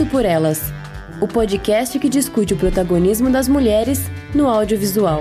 Feito por Elas, o podcast que discute o protagonismo das mulheres no audiovisual.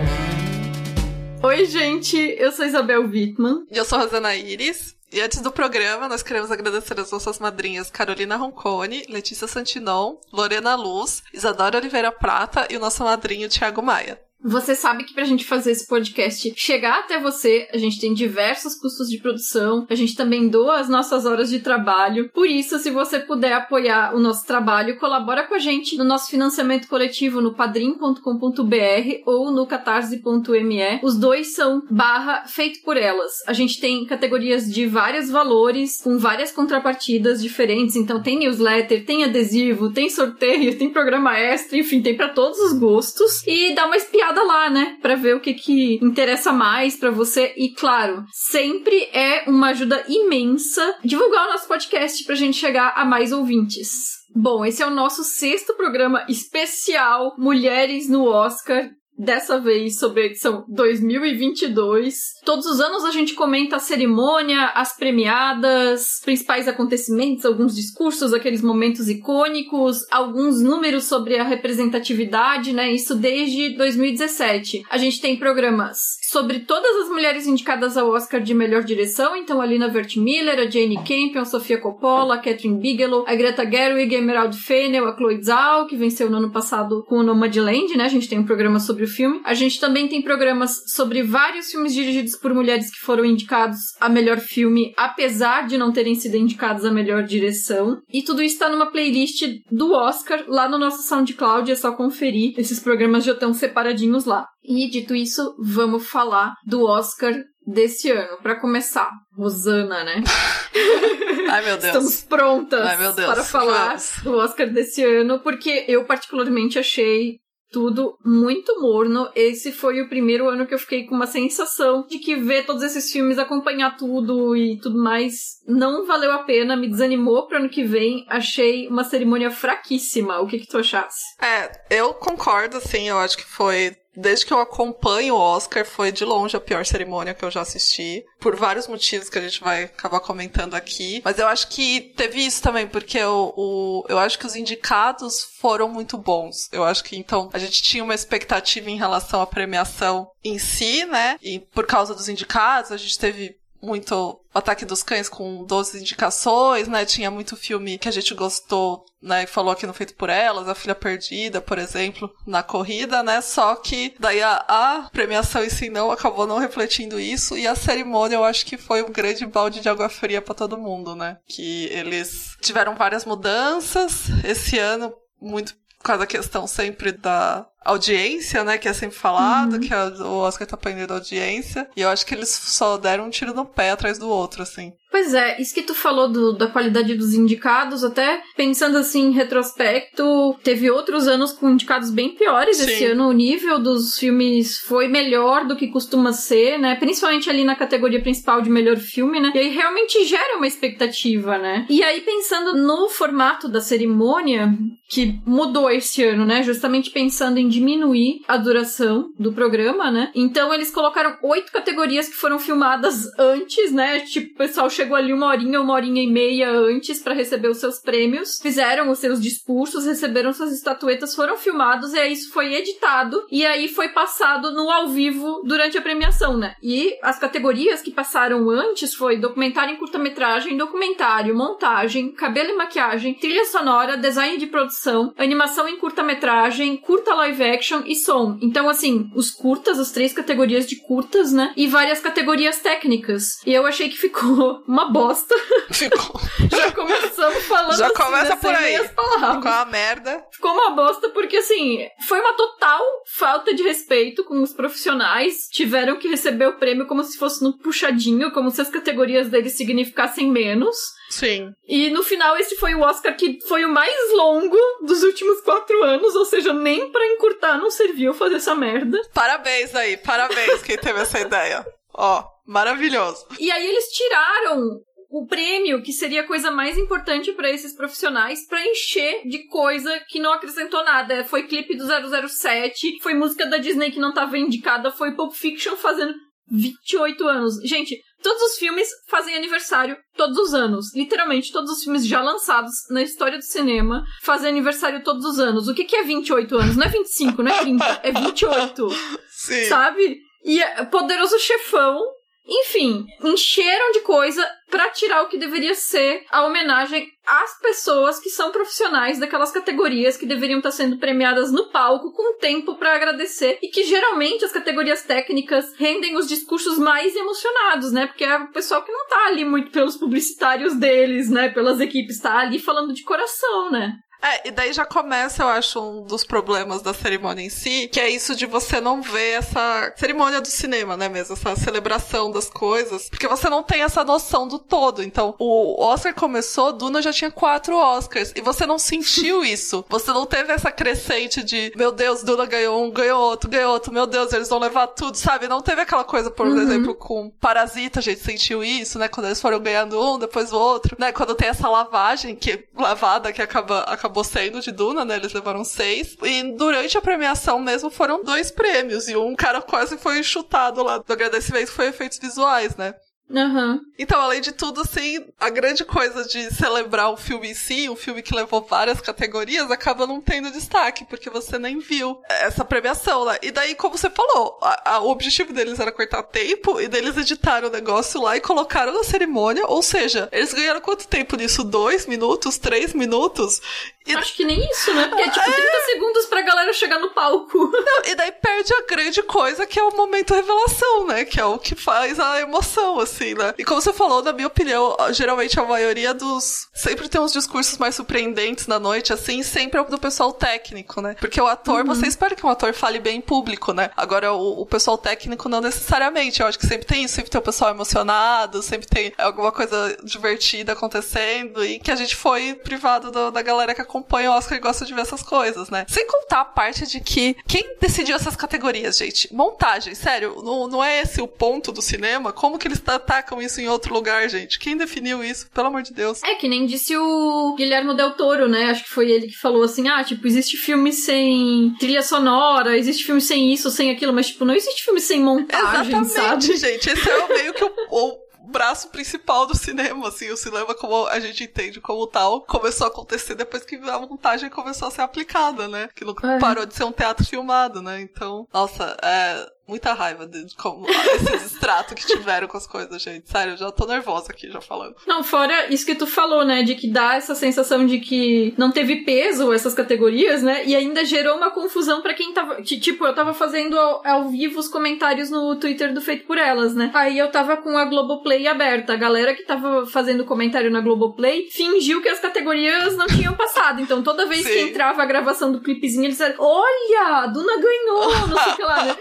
Oi, gente, eu sou Isabel Wittmann. E eu sou Rosana Iris. E antes do programa, nós queremos agradecer as nossas madrinhas Carolina Roncone, Letícia Santinon, Lorena Luz, Isadora Oliveira Prata e o nosso madrinho Thiago Maia. Você sabe que pra gente fazer esse podcast chegar até você, a gente tem diversos custos de produção, a gente também doa as nossas horas de trabalho. Por isso, se você puder apoiar o nosso trabalho, colabora com a gente no nosso financiamento coletivo no padrim.com.br ou no catarse.me. Os dois são barra feito por elas. A gente tem categorias de vários valores, com várias contrapartidas diferentes. Então tem newsletter, tem adesivo, tem sorteio, tem programa extra, enfim, tem para todos os gostos. E dá uma espiada olhada lá, né? Pra ver o que que interessa mais para você. E claro, sempre é uma ajuda imensa divulgar o nosso podcast pra gente chegar a mais ouvintes. Bom, esse é o nosso sexto programa especial Mulheres no Oscar dessa vez sobre a edição 2022. Todos os anos a gente comenta a cerimônia, as premiadas, principais acontecimentos, alguns discursos, aqueles momentos icônicos, alguns números sobre a representatividade, né? Isso desde 2017. A gente tem programas sobre todas as mulheres indicadas ao Oscar de melhor direção, então a Lina Wertmiller, a Jane Campion, a Sofia Coppola, a Catherine Bigelow, a Greta Gerwig, a Emerald Fennel, a Chloe Zhao, que venceu no ano passado com o Nomadland, né? A gente tem um programa sobre filme. A gente também tem programas sobre vários filmes dirigidos por mulheres que foram indicados a melhor filme, apesar de não terem sido indicados a melhor direção. E tudo isso está numa playlist do Oscar lá no nosso SoundCloud, é só conferir. Esses programas já estão separadinhos lá. E dito isso, vamos falar do Oscar desse ano. Para começar, Rosana, né? Ai, meu Deus. Estamos prontas Ai, meu Deus. para falar Vamos. do Oscar desse ano, porque eu particularmente achei tudo muito morno. Esse foi o primeiro ano que eu fiquei com uma sensação de que ver todos esses filmes, acompanhar tudo e tudo mais, não valeu a pena, me desanimou pro ano que vem. Achei uma cerimônia fraquíssima. O que que tu achasse? É, eu concordo, assim, eu acho que foi. Desde que eu acompanho o Oscar, foi de longe a pior cerimônia que eu já assisti. Por vários motivos que a gente vai acabar comentando aqui. Mas eu acho que teve isso também, porque o, o- eu acho que os indicados foram muito bons. Eu acho que então a gente tinha uma expectativa em relação à premiação em si, né? E por causa dos indicados, a gente teve muito Ataque dos Cães com 12 indicações, né? Tinha muito filme que a gente gostou, né? E falou aqui no Feito por Elas, A Filha Perdida, por exemplo, na corrida, né? Só que daí a, a premiação em si não acabou não refletindo isso e a cerimônia eu acho que foi um grande balde de água fria pra todo mundo, né? Que eles tiveram várias mudanças esse ano, muito por causa da questão sempre da audiência, né? Que é sempre falado, que a- o Oscar tá prendendo audiência. E eu acho que eles só deram um tiro no pé atrás do outro, assim. Pois é, isso que tu falou do- da qualidade dos indicados, até pensando assim em retrospecto, teve outros anos com indicados bem piores. Sim. Esse ano o nível dos filmes foi melhor do que costuma ser, né? Principalmente ali na categoria principal de melhor filme, né? E aí realmente gera uma expectativa, né? E aí pensando no formato da cerimônia, que mudou esse ano, né? Justamente pensando em diminuir a duração do programa, né? Então eles colocaram oito categorias que foram filmadas antes, né? Tipo, o pessoal chegou ali uma horinha, uma horinha e meia antes pra receber os seus prêmios, fizeram os seus discursos, receberam suas estatuetas, foram filmados e aí isso foi editado e aí foi passado no ao vivo durante a premiação, né? E as categorias que passaram antes foi documentário em curta-metragem, documentário, montagem, cabelo e maquiagem, trilha sonora, design de produção, animação em curta-metragem, curta live live action e som. Então, assim, os curtas, as três categorias de curtas, né? E várias categorias técnicas. E eu achei que ficou uma bosta. Ficou. Já começamos falando Já assim, começa das por aí. Ficou uma merda. Ficou uma bosta porque, assim, foi uma total falta de respeito com os profissionais. Tiveram que receber o prêmio como se fosse no puxadinho, como se as categorias deles significassem menos. Sim. E no final, esse foi o Oscar que foi o mais longo dos últimos quatro anos, ou seja, nem pra encurtar não serviu fazer essa merda. Parabéns aí, parabéns quem teve essa ideia. Ó, maravilhoso. E aí eles tiraram o prêmio, que seria a coisa mais importante pra esses profissionais, pra encher de coisa que não acrescentou nada. Foi clipe do 007, foi música da Disney que não tava indicada, foi Pulp Fiction fazendo 28 anos. Gente, todos os filmes fazem aniversário todos os anos. Literalmente, todos os filmes já lançados na história do cinema fazem aniversário todos os anos. O que, que é 28 anos? Não é 25, não é 30, é 28. Sim. Sabe? E é Poderoso Chefão. Enfim, encheram de coisa pra tirar o que deveria ser a homenagem às pessoas que são profissionais daquelas categorias que deveriam estar sendo premiadas no palco com tempo pra agradecer e que geralmente as categorias técnicas rendem os discursos mais emocionados, né? Porque é o pessoal que não tá ali muito pelos publicitários deles, né? Pelas equipes, tá ali falando de coração, né? É, e daí já começa, eu acho, um dos problemas da cerimônia em si, que é isso de você não ver essa cerimônia do cinema, né, mesmo, essa celebração das coisas, porque você não tem essa noção do todo. Então, o Oscar começou, Duna já tinha quatro Oscars, e você não sentiu isso. Você não teve essa crescente de, meu Deus, Duna ganhou um, ganhou outro, ganhou outro, meu Deus, eles vão levar tudo, sabe? Não teve aquela coisa, por Uhum. exemplo, com Parasita, a gente sentiu isso, né, quando eles foram ganhando um, depois o outro, né, quando tem essa lavagem, que lavada que acaba, acabou sendo de Duna, né? Eles levaram seis. E durante a premiação mesmo foram dois prêmios. E um cara quase foi chutado lá do agradecimento foi efeitos visuais, né? Aham. Então, além de tudo, assim, a grande coisa de celebrar o filme em si, um filme que levou várias categorias, acaba não tendo destaque, porque você nem viu essa premiação, né? E daí, como você falou, a- a- o objetivo deles era cortar tempo, e deles editaram o negócio lá e colocaram na cerimônia, ou seja, eles ganharam quanto tempo nisso? Dois minutos? Três minutos? E, Acho que nem isso, né? Porque é tipo 30 segundos pra galera chegar no palco. não, e daí perde a grande coisa, que é o momento revelação, né? Que é o que faz a emoção, assim, né? E como você falou, na minha opinião, geralmente a maioria dos. Sempre tem uns discursos mais surpreendentes na noite, assim, sempre é do pessoal técnico, né? Porque o ator, você espera que um ator fale bem em público, né? Agora, o, o pessoal técnico não necessariamente. Eu acho que sempre tem isso, sempre tem o pessoal emocionado, sempre tem alguma coisa divertida acontecendo e que a gente foi privado do- da galera que acompanha o Oscar e gosta de ver essas coisas, né? Sem contar a parte de que quem decidiu essas categorias, gente? Montagem, sério, não, não é esse o ponto do cinema? Como que eles atacam isso em outro lugar, gente? Quem definiu isso? Pelo amor de Deus. É, que nem disse o Guilhermo Del Toro, né? Acho que foi ele que falou assim: ah, tipo, existe filme sem trilha sonora, existe filme sem isso, sem aquilo, mas, tipo, não existe filme sem montagem, Exatamente, sabe? gente. Esse é o meio que o, o braço principal do cinema, assim. O cinema, como a gente entende como tal, começou a acontecer depois que a montagem começou a ser aplicada, né? Que não É. parou de ser um teatro filmado, né? Então, nossa, é muita raiva de como esse distrato que tiveram com as coisas, gente. Sério, eu já tô nervosa aqui, já falando. Não, fora isso que tu falou, né? De que dá essa sensação de que não teve peso essas categorias, né? E ainda gerou uma confusão pra quem tava. ti- Tipo, eu tava fazendo ao, ao vivo os comentários no Twitter do Feito por Elas, né? Aí eu tava com a Globoplay aberta. A galera que tava fazendo comentário na Globoplay fingiu que as categorias não tinham passado. Então toda vez que Sim. entrava a gravação do clipezinho, eles disseram: Olha, a Duna ganhou, não sei o que lá, né?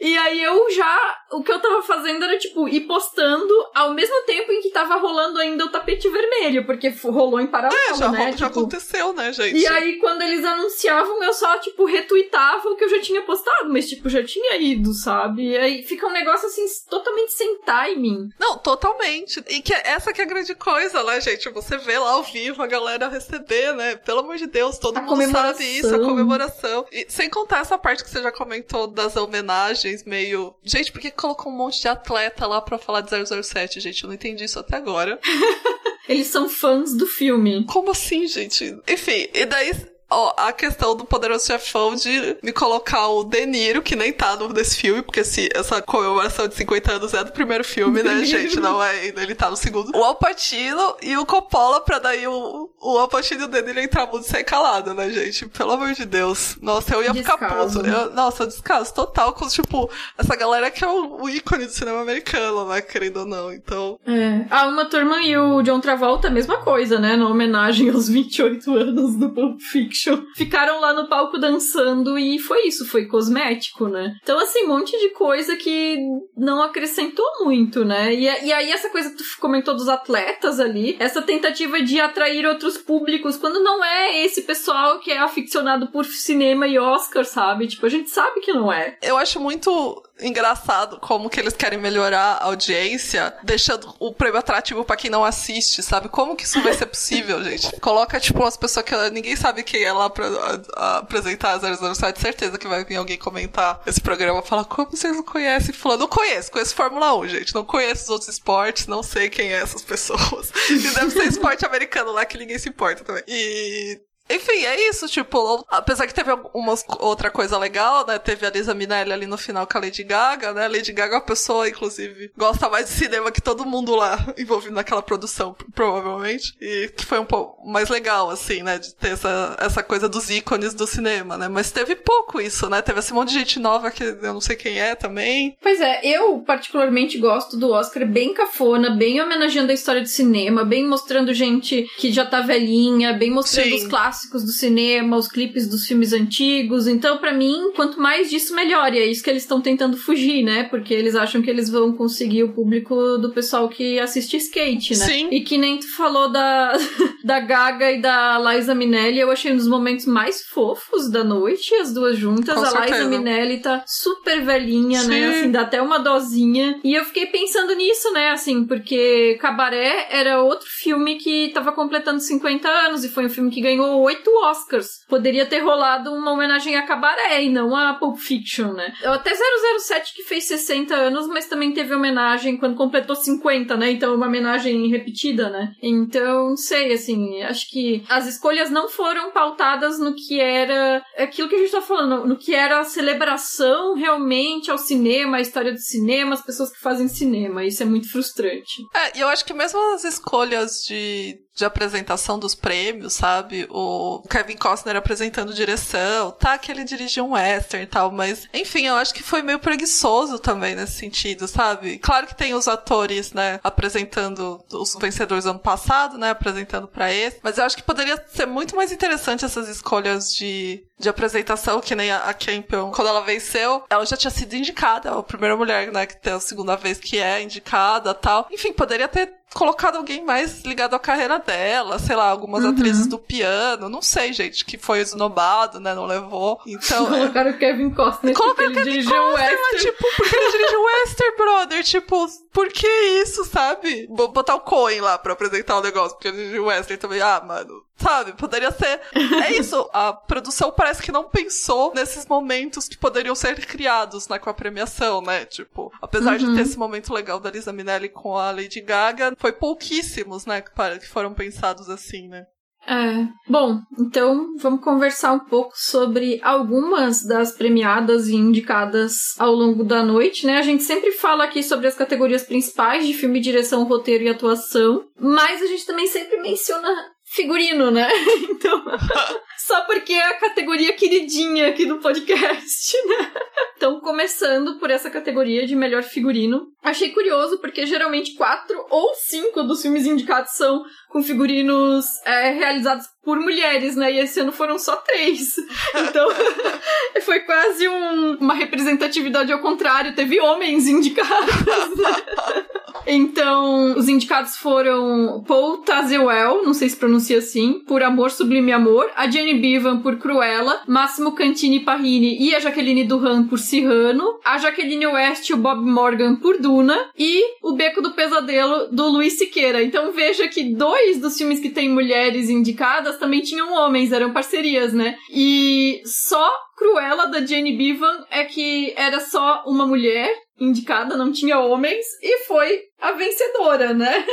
E aí eu já. O que eu tava fazendo era, tipo, ir postando ao mesmo tempo em que tava rolando ainda o tapete vermelho, porque rolou em paralelo, É, já, né? já Tipo, aconteceu, né, gente? e aí, quando eles anunciavam, eu só, tipo, retweetava o que eu já tinha postado, mas, tipo, já tinha ido, sabe? E aí fica um negócio, assim, totalmente sem timing. Não, totalmente. E que essa que é a grande coisa, né, gente? Você vê lá ao vivo a galera receber, né? Pelo amor de Deus, todo A mundo sabe isso, a comemoração. E sem contar essa parte que você já comentou das homenagens, meio. Gente, por que colocou um monte de atleta lá pra falar de 007, gente? Eu não entendi isso até agora. Eles são fãs do filme. Como assim, gente? Enfim, e daí. Ó, a questão do Poderoso Chefão de me colocar o De Niro, que nem tá no, nesse filme, porque se, essa comemoração de 50 anos é do primeiro filme, né, gente? Não é ele tá no segundo. O Alpatino e o Coppola pra daí o, o Alpatino e o De Niro entrar muito sem calado, né, gente? Pelo amor de Deus. Nossa, eu ia descaso. ficar puto. Eu, nossa, descaso total com, tipo, essa galera que é o, o ícone do cinema americano, né, querendo ou não, então... É. A Uma Turma e o John Travolta, a mesma coisa, né, na homenagem aos 28 anos do Pulp Fiction. Ficaram lá no palco dançando e foi isso, foi cosmético, né? Então, assim, um monte de coisa que não acrescentou muito, né? E, e aí, essa coisa que tu comentou dos atletas ali, essa tentativa de atrair outros públicos, quando não é esse pessoal que é aficionado por cinema e Oscar, sabe? Tipo, a gente sabe que não é. Eu acho muito engraçado como que eles querem melhorar a audiência, deixando o prêmio atrativo para quem não assiste, sabe? Como que isso vai ser possível, gente? Coloca, tipo, umas pessoas que ninguém sabe quem é lá pra a, a apresentar a 007, certeza que vai vir alguém comentar esse programa falar, como vocês não conhecem fulano? Não conheço, conheço Fórmula 1, gente. Não conheço os outros esportes, não sei quem é essas pessoas. E deve ser esporte americano lá que ninguém se importa também. E enfim, é isso, tipo, apesar que teve uma outra coisa legal, né? Teve a Lisa Minelli ali no final com a Lady Gaga, né? A Lady Gaga é uma pessoa, inclusive, gosta mais de cinema que todo mundo lá envolvido naquela produção, provavelmente. E que foi um pouco mais legal, assim, né? De ter essa, essa coisa dos ícones do cinema, né? Mas teve pouco isso, né? Teve esse monte de gente nova que eu não sei quem é também. Pois é, eu particularmente gosto do Oscar bem cafona, bem homenageando a história do cinema, bem mostrando gente que já tá velhinha, bem mostrando Sim. os clássicos clássicos do cinema, os clipes dos filmes antigos. Então, para mim, quanto mais disso, melhor. E é isso que eles estão tentando fugir, né? Porque eles acham que eles vão conseguir o público do pessoal que assiste skate, né? Sim. E que nem tu falou da, da Gaga e da Liza Minelli, eu achei um dos momentos mais fofos da noite, as duas juntas. Com a certeza. Liza Minelli tá super velhinha, né? Sim. né? Assim, dá até uma dosinha. E eu fiquei pensando nisso, né? Assim, porque Cabaré era outro filme que tava completando 50 anos e foi um filme que ganhou oito Oscars. Poderia ter rolado uma homenagem a Cabaré e não a Pulp Fiction, né? Até 007 que fez 60 anos, mas também teve homenagem quando completou 50, né? Então uma homenagem repetida, né? Então, não sei, assim, acho que as escolhas não foram pautadas no que era aquilo que a gente tá falando, no que era a celebração realmente ao cinema, a história do cinema, as pessoas que fazem cinema. Isso é muito frustrante. É, e eu acho que mesmo as escolhas de de apresentação dos prêmios, sabe? O Kevin Costner apresentando direção, tá que ele dirigiu um western e tal, mas enfim, eu acho que foi meio preguiçoso também nesse sentido, sabe? Claro que tem os atores, né, apresentando os vencedores do ano passado, né, apresentando para esse, mas eu acho que poderia ser muito mais interessante essas escolhas de de apresentação, que nem a, a Campion, quando ela venceu, ela já tinha sido indicada, é a primeira mulher, né, que tem a segunda vez que é indicada tal. Enfim, poderia ter colocado alguém mais ligado à carreira dela, sei lá, algumas uhum. atrizes do piano, não sei, gente, que foi esnobado, né, não levou. Então. Colocaram o Kevin Costner. Colocaram o Kevin Costner, mas, tipo, porque ele dirigiu o Western, brother, tipo, por que isso, sabe? Vou botar o Coen lá pra apresentar o negócio, porque ele dirigiu o Western também. Ah, mano, Sabe? Poderia ser. É isso. A produção parece que não pensou nesses momentos que poderiam ser criados né, com a premiação, né? Tipo, apesar uhum. de ter uhum. esse momento legal da Lisa Minelli com a Lady Gaga, foi pouquíssimos, né? Que foram pensados assim, né? É. Bom, então vamos conversar um pouco sobre algumas das premiadas e indicadas ao longo da noite, né? A gente sempre fala aqui sobre as categorias principais de filme, direção, roteiro e atuação, mas a gente também sempre menciona figurino, né? Então, só porque é a categoria queridinha aqui do podcast, né? Então, começando por essa categoria de melhor figurino. Achei curioso porque geralmente quatro ou cinco dos filmes indicados são com figurinos é, realizados por mulheres, né? E esse ano foram só três. Então, foi quase um, uma representatividade ao contrário. Teve homens indicados. Né? Então, os indicados foram Paul Tazewell, não sei se pronuncia assim, por Amor Sublime Amor, a Jenny Bevan por Cruella, Máximo Cantini Parrini e a Jaqueline Duran por Cyrano, a Jaqueline West e o Bob Morgan por Duna e o Beco do Pesadelo do Luiz Siqueira. Então veja que dois dos filmes que tem mulheres indicadas também tinham homens, eram parcerias, né? E só Cruella da Jenny Bevan é que era só uma mulher indicada, não tinha homens, e foi a vencedora, né?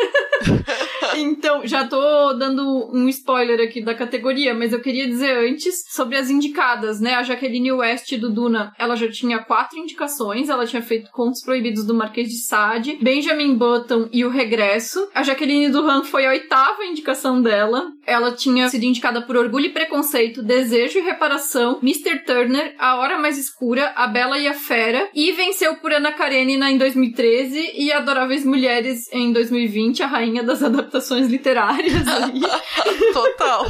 então, já tô dando um spoiler aqui da categoria, mas eu queria dizer antes sobre as indicadas, né? A Jaqueline West do Duna, ela já tinha quatro indicações, ela tinha feito Contos Proibidos do Marquês de Sade, Benjamin Button e O Regresso. A Jaqueline Duran foi a oitava indicação dela. Ela tinha sido indicada por Orgulho e Preconceito, Desejo e Reparação, Mr. Turner, A Hora Mais Escura, A Bela e a Fera, e venceu por Ana Karenina em 2013 e Adoráveis Mulheres em 2020, a rainha das adaptações literárias. Total.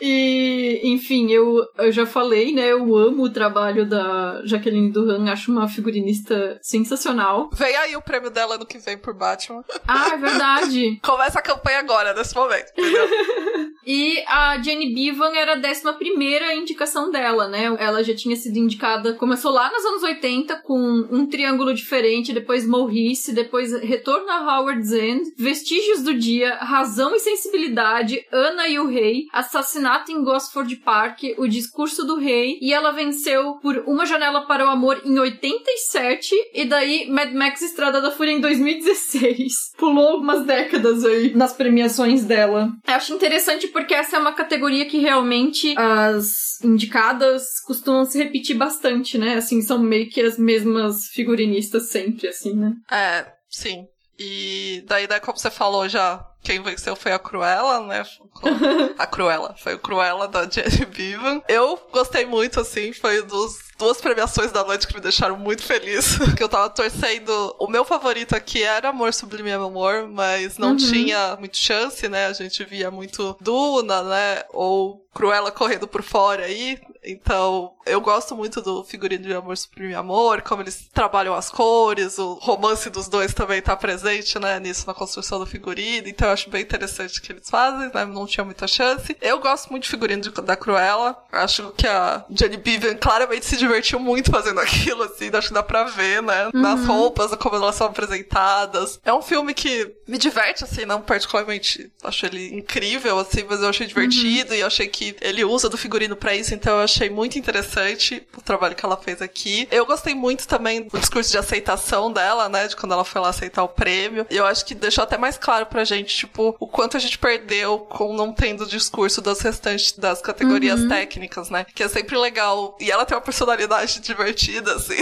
e, enfim, eu, eu já falei, né? Eu amo o trabalho da Jaqueline Duran, acho uma figurinista sensacional. Vem aí o prêmio dela no que vem por Batman. Ah, é verdade. Começa a campanha agora, nesse momento, e a Jenny Bevan era a décima primeira indicação dela, né? Ela já tinha sido indicada, começou lá nos anos 80 com um triângulo diferente, depois Morrice, depois Retorno Retorno a Howard's End, Vestígios do Dia, Razão e Sensibilidade, Ana e o Rei, Assassinato em Gosford Park, O Discurso do Rei, e ela venceu por Uma Janela para o Amor em 87, e daí Mad Max Estrada da Fúria em 2016. Pulou algumas décadas aí nas premiações dela. Eu acho interessante porque essa é uma categoria que realmente as indicadas costumam se repetir bastante, né? Assim, são meio que as mesmas figurinistas sempre, assim, né? É, sim. E daí, daí, como você falou já, quem venceu foi a Cruella, né? A Cruella. Foi o Cruella da Jenny Bevan. Eu gostei muito, assim. Foi dos duas premiações da noite que me deixaram muito feliz. que eu tava torcendo. O meu favorito aqui era Amor Sublime Amor, mas não uhum. tinha muito chance, né? A gente via muito Duna, né? Ou Cruella correndo por fora aí. Então, eu gosto muito do figurino de Amor Supreme Amor, como eles trabalham as cores, o romance dos dois também tá presente, né, nisso na construção do figurino. Então, eu acho bem interessante o que eles fazem, né? Não tinha muita chance. Eu gosto muito de figurino de, da Cruella. Acho que a Jenny Bevan claramente se divertiu muito fazendo aquilo, assim. Acho que dá pra ver, né? Uhum. Nas roupas, como elas são apresentadas. É um filme que me diverte, assim, não particularmente acho ele incrível, assim, mas eu achei divertido uhum. e achei que ele usa do figurino pra isso, então eu achei muito interessante o trabalho que ela fez aqui. Eu gostei muito também do discurso de aceitação dela, né? De quando ela foi lá aceitar o prêmio. E eu acho que deixou até mais claro pra gente, tipo, o quanto a gente perdeu com não tendo o discurso das restantes das categorias uhum. técnicas, né? Que é sempre legal. E ela tem uma personalidade divertida, assim.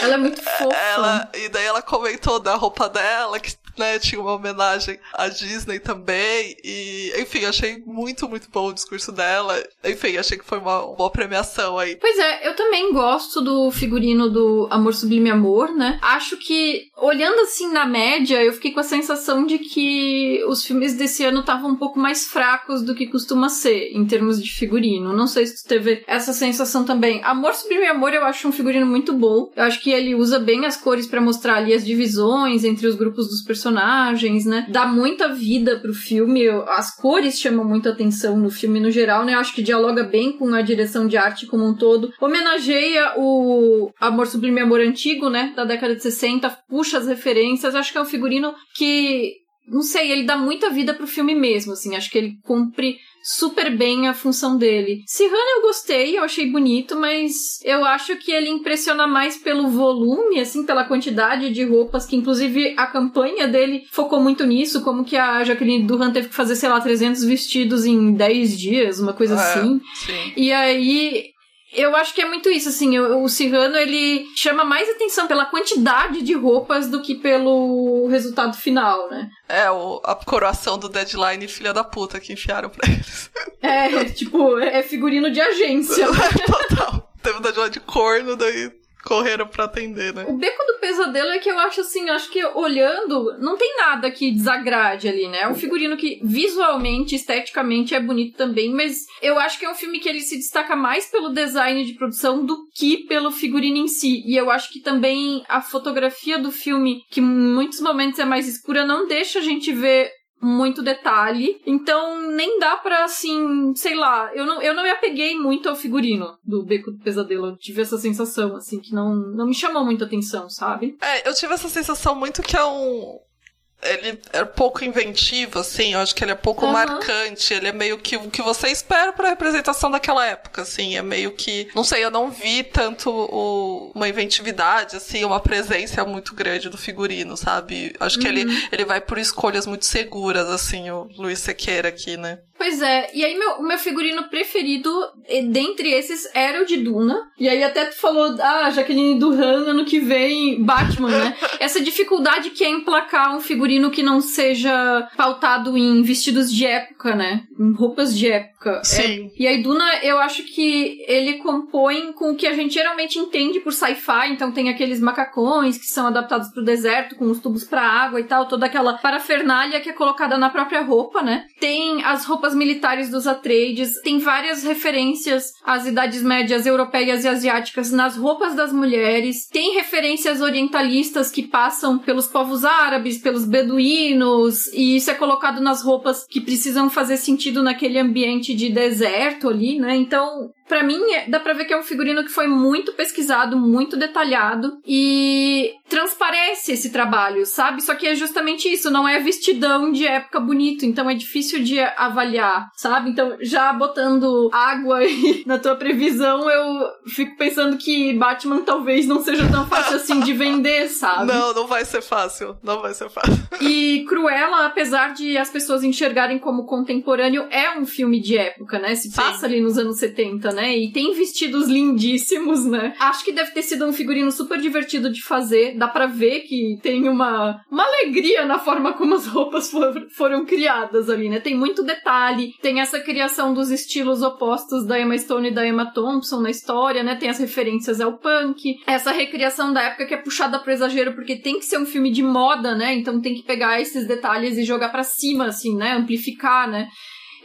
Ela é muito fofa. Ela, e daí ela comentou da roupa dela, que né, tinha uma homenagem à Disney também. E, enfim, achei muito, muito bom o discurso dela. Enfim, achei que foi uma boa premiação aí. Pois é, eu também gosto do figurino do Amor Sublime Amor, né? Acho que, olhando assim na média, eu fiquei com a sensação de que os filmes desse ano estavam um pouco mais fracos do que costuma ser, em termos de figurino. Não sei se tu teve essa sensação também. Amor Sublime Amor eu acho um figurino muito bom. Eu acho que ele usa bem as cores para mostrar ali as divisões entre os grupos dos personagens personagens, né? Dá muita vida pro filme. As cores chamam muita atenção no filme no geral, né? Eu acho que dialoga bem com a direção de arte como um todo. Homenageia o Amor Sublime Amor Antigo, né? Da década de 60, puxa as referências. Acho que é um figurino que não sei, ele dá muita vida pro filme mesmo, assim. Acho que ele cumpre super bem a função dele. Sirrana eu gostei, eu achei bonito, mas eu acho que ele impressiona mais pelo volume, assim, pela quantidade de roupas, que inclusive a campanha dele focou muito nisso, como que a Jaqueline Durham teve que fazer, sei lá, 300 vestidos em 10 dias, uma coisa é, assim. Sim. E aí eu acho que é muito isso, assim, o, o ele chama mais atenção pela quantidade de roupas do que pelo resultado final, né? É, o, a coroação do deadline filha da puta que enfiaram pra eles. É, tipo, é figurino de agência. Total. Teve o deadline de corno, daí correram para atender, né? O beco do pesadelo é que eu acho assim, acho que olhando, não tem nada que desagrade ali, né? É um figurino que visualmente, esteticamente é bonito também, mas eu acho que é um filme que ele se destaca mais pelo design de produção do que pelo figurino em si. E eu acho que também a fotografia do filme, que em muitos momentos é mais escura, não deixa a gente ver muito detalhe. Então, nem dá pra, assim, sei lá, eu não, eu não me apeguei muito ao figurino do Beco do Pesadelo. Eu tive essa sensação, assim, que não, não me chamou muita atenção, sabe? É, eu tive essa sensação muito que é um, ele é pouco inventivo, assim, eu acho que ele é pouco uhum. marcante, ele é meio que o que você espera pra representação daquela época, assim, é meio que, não sei, eu não vi tanto o, uma inventividade, assim, uma presença muito grande do figurino, sabe? Acho que uhum. ele, ele vai por escolhas muito seguras, assim, o Luiz Sequeira aqui, né? Pois é, e aí meu, o meu figurino preferido dentre esses era o de Duna. E aí até tu falou, ah, Jaqueline Duran, ano que vem, Batman, né? Essa dificuldade que é emplacar um figurino que não seja pautado em vestidos de época, né? Em roupas de época. Sim. É, e aí Duna, eu acho que ele compõe com o que a gente geralmente entende por sci-fi, então tem aqueles macacões que são adaptados pro deserto, com os tubos para água e tal, toda aquela parafernália que é colocada na própria roupa, né? Tem as roupas roupas militares dos Atreides. Tem várias referências às idades médias europeias e asiáticas nas roupas das mulheres. Tem referências orientalistas que passam pelos povos árabes, pelos beduínos, e isso é colocado nas roupas que precisam fazer sentido naquele ambiente de deserto ali, né? Então, para mim, é, dá pra ver que é um figurino que foi muito pesquisado, muito detalhado e transparece esse trabalho, sabe? Só que é justamente isso, não é vestidão de época bonito, então é difícil de avaliar, sabe? Então, já botando água na tua previsão, eu fico pensando que Batman talvez não seja tão fácil assim de vender, sabe? Não, não vai ser fácil, não vai ser fácil. E Cruella, apesar de as pessoas enxergarem como contemporâneo, é um filme de época, né? Se passa Sim. ali nos anos 70, né? E tem vestidos lindíssimos, né? Acho que deve ter sido um figurino super divertido de fazer. Dá pra ver que tem uma, uma alegria na forma como as roupas for, foram criadas ali, né? Tem muito detalhe, tem essa criação dos estilos opostos da Emma Stone e da Emma Thompson na história, né? Tem as referências ao punk, essa recriação da época que é puxada pro exagero porque tem que ser um filme de moda, né? Então tem que pegar esses detalhes e jogar para cima, assim, né? Amplificar, né?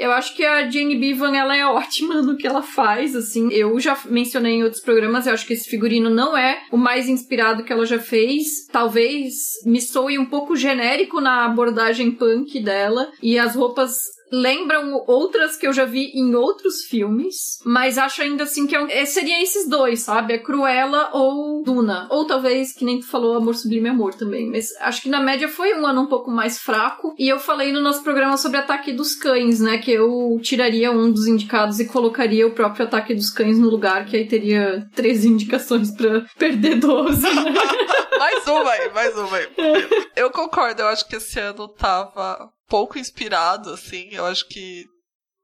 Eu acho que a Jane Bevan, ela é ótima no que ela faz, assim. Eu já mencionei em outros programas, eu acho que esse figurino não é o mais inspirado que ela já fez. Talvez me soe um pouco genérico na abordagem punk dela. E as roupas lembram outras que eu já vi em outros filmes, mas acho ainda assim que é um, é, seria esses dois, sabe? É Cruella ou Duna. Ou talvez, que nem tu falou, Amor Sublime Amor também. Mas acho que na média foi um ano um pouco mais fraco. E eu falei no nosso programa sobre Ataque dos Cães, né? Que eu tiraria um dos indicados e colocaria o próprio Ataque dos Cães no lugar, que aí teria três indicações para perder 12, né? mais uma aí, mais uma aí. Eu concordo, eu acho que esse ano tava pouco inspirado, assim. Eu acho que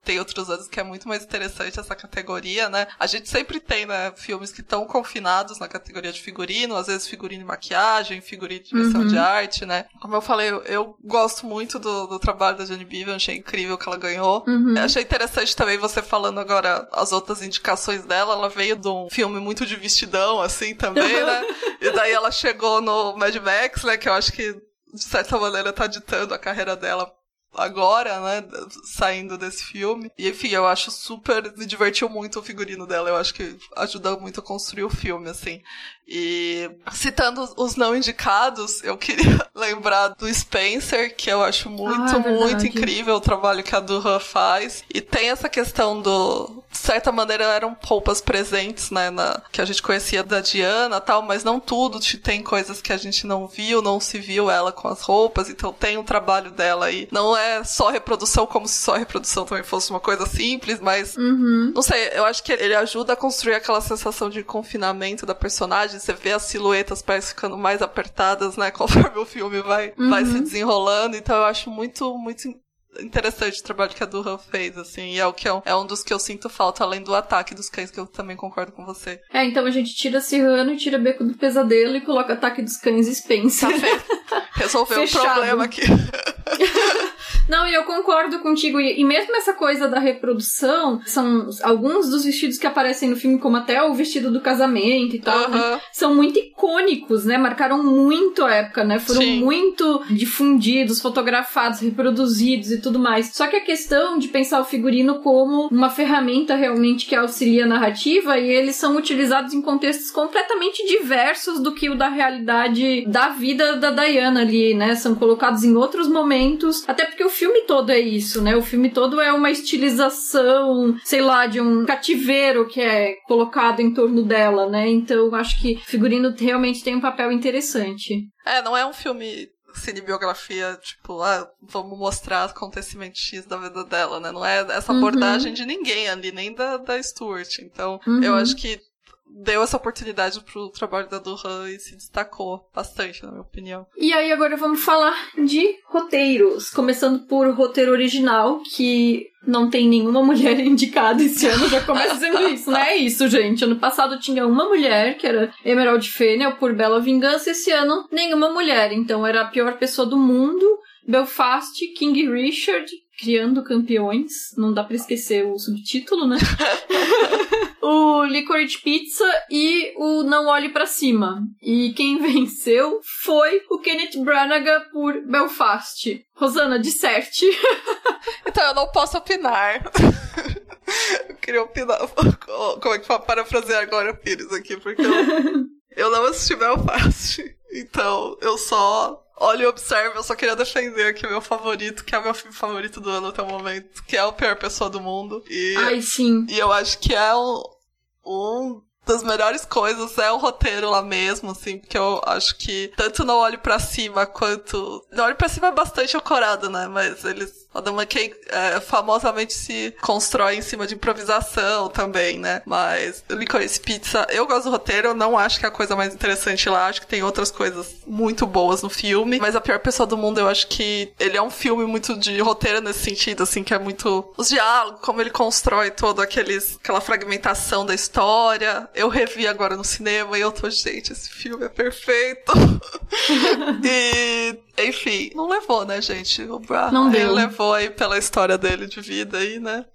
tem outros anos que é muito mais interessante essa categoria, né? A gente sempre tem, né, filmes que estão confinados na categoria de figurino, às vezes figurino e maquiagem, figurino de direção uhum. de arte, né? Como eu falei, eu, eu gosto muito do, do, trabalho da Jenny Beaver, achei incrível que ela ganhou. Uhum. Achei interessante também você falando agora as outras indicações dela, ela veio de um filme muito de vestidão, assim, também, né? e daí ela chegou no Mad Max, né, que eu acho que de certa maneira tá ditando a carreira dela agora, né, saindo desse filme. E enfim, eu acho super me divertiu muito o figurino dela. Eu acho que ajuda muito a construir o filme, assim. E citando os não indicados, eu queria lembrar do Spencer, que eu acho muito, ah, é muito incrível o trabalho que a Duran faz. E tem essa questão do. De certa maneira eram roupas presentes, né? Na, que a gente conhecia da Diana tal, mas não tudo. Tem coisas que a gente não viu, não se viu ela com as roupas, então tem o um trabalho dela aí. Não é só reprodução, como se só reprodução também fosse uma coisa simples, mas. Uhum. Não sei, eu acho que ele ajuda a construir aquela sensação de confinamento da personagem você vê as silhuetas parece ficando mais apertadas, né? Conforme o filme vai, uhum. vai se desenrolando. Então eu acho muito, muito interessante o trabalho que a Durham fez, assim, e é o que é um, é um dos que eu sinto falta, além do ataque dos cães, que eu também concordo com você. É, então a gente tira Serrano e tira Beco do Pesadelo e coloca ataque dos cães e Spencer. Tá Resolveu o problema aqui. Não, e eu concordo contigo. E, mesmo essa coisa da reprodução, são alguns dos vestidos que aparecem no filme, como até o vestido do casamento e tal, né, são muito icônicos, né? Marcaram muito a época, né? Foram Sim. muito difundidos, fotografados, reproduzidos e tudo mais. Só que a questão de pensar o figurino como uma ferramenta realmente que auxilia a narrativa e eles são utilizados em contextos completamente diversos do que o da realidade da vida da Diana ali, né? São colocados em outros momentos, até porque o filme todo é isso, né? O filme todo é uma estilização, sei lá, de um cativeiro que é colocado em torno dela, né? Então acho que figurino realmente tem um papel interessante. É, não é um filme cinebiografia, tipo, ah, vamos mostrar acontecimento X da vida dela, né? Não é essa uhum. abordagem uhum. de ninguém ali, nem da, da Stuart. Então, uhum. eu acho que deu essa oportunidade pro trabalho da Duran e se destacou bastante, na minha opinião. E aí agora vamos falar de roteiros, começando por roteiro original, que não tem nenhuma mulher indicada esse ano, já começa dizendo isso, não é isso, gente. Ano passado tinha uma mulher, que era Emerald Fennel, por Bela Vingança, esse ano nenhuma mulher, então era a pior pessoa do mundo. Belfast, King Richard, Criando Campeões, não dá para esquecer o subtítulo, né? o Licorice Pizza e o Não Olhe para Cima. E quem venceu foi o Kenneth Branagh por Belfast. Rosana, disserte. então eu não posso opinar. eu queria opinar. Como é que fala? Parafrasear agora Pires aqui, porque eu, eu não assisti Belfast. Então eu só olho e observo, eu só queria defender aqui o meu favorito, que é o meu filme favorito do ano até o momento, que é o Pior Pessoa do Mundo. E, Ai, sim. E eu acho que é um, um das melhores coisas é o roteiro lá mesmo, assim, porque eu acho que tanto Não Olho para Cima quanto. Não Olho para Cima é bastante ancorado, né? Mas eles Adam McKay é, famosamente se constrói em cima de improvisação também, né? Mas Licorice Pizza, eu gosto do roteiro, eu não acho que é a coisa mais interessante lá, acho que tem outras coisas muito boas no filme, mas A Pior Pessoa do Mundo, eu acho que ele é um filme muito de roteiro nesse sentido, assim, que é muito os diálogos, como ele constrói todo aqueles, aquela fragmentação da história. Eu revi agora no cinema e eu tô, gente, esse filme é perfeito. e enfim, não levou, né, gente? O Brian não deu. levou aí pela história dele de vida aí, né?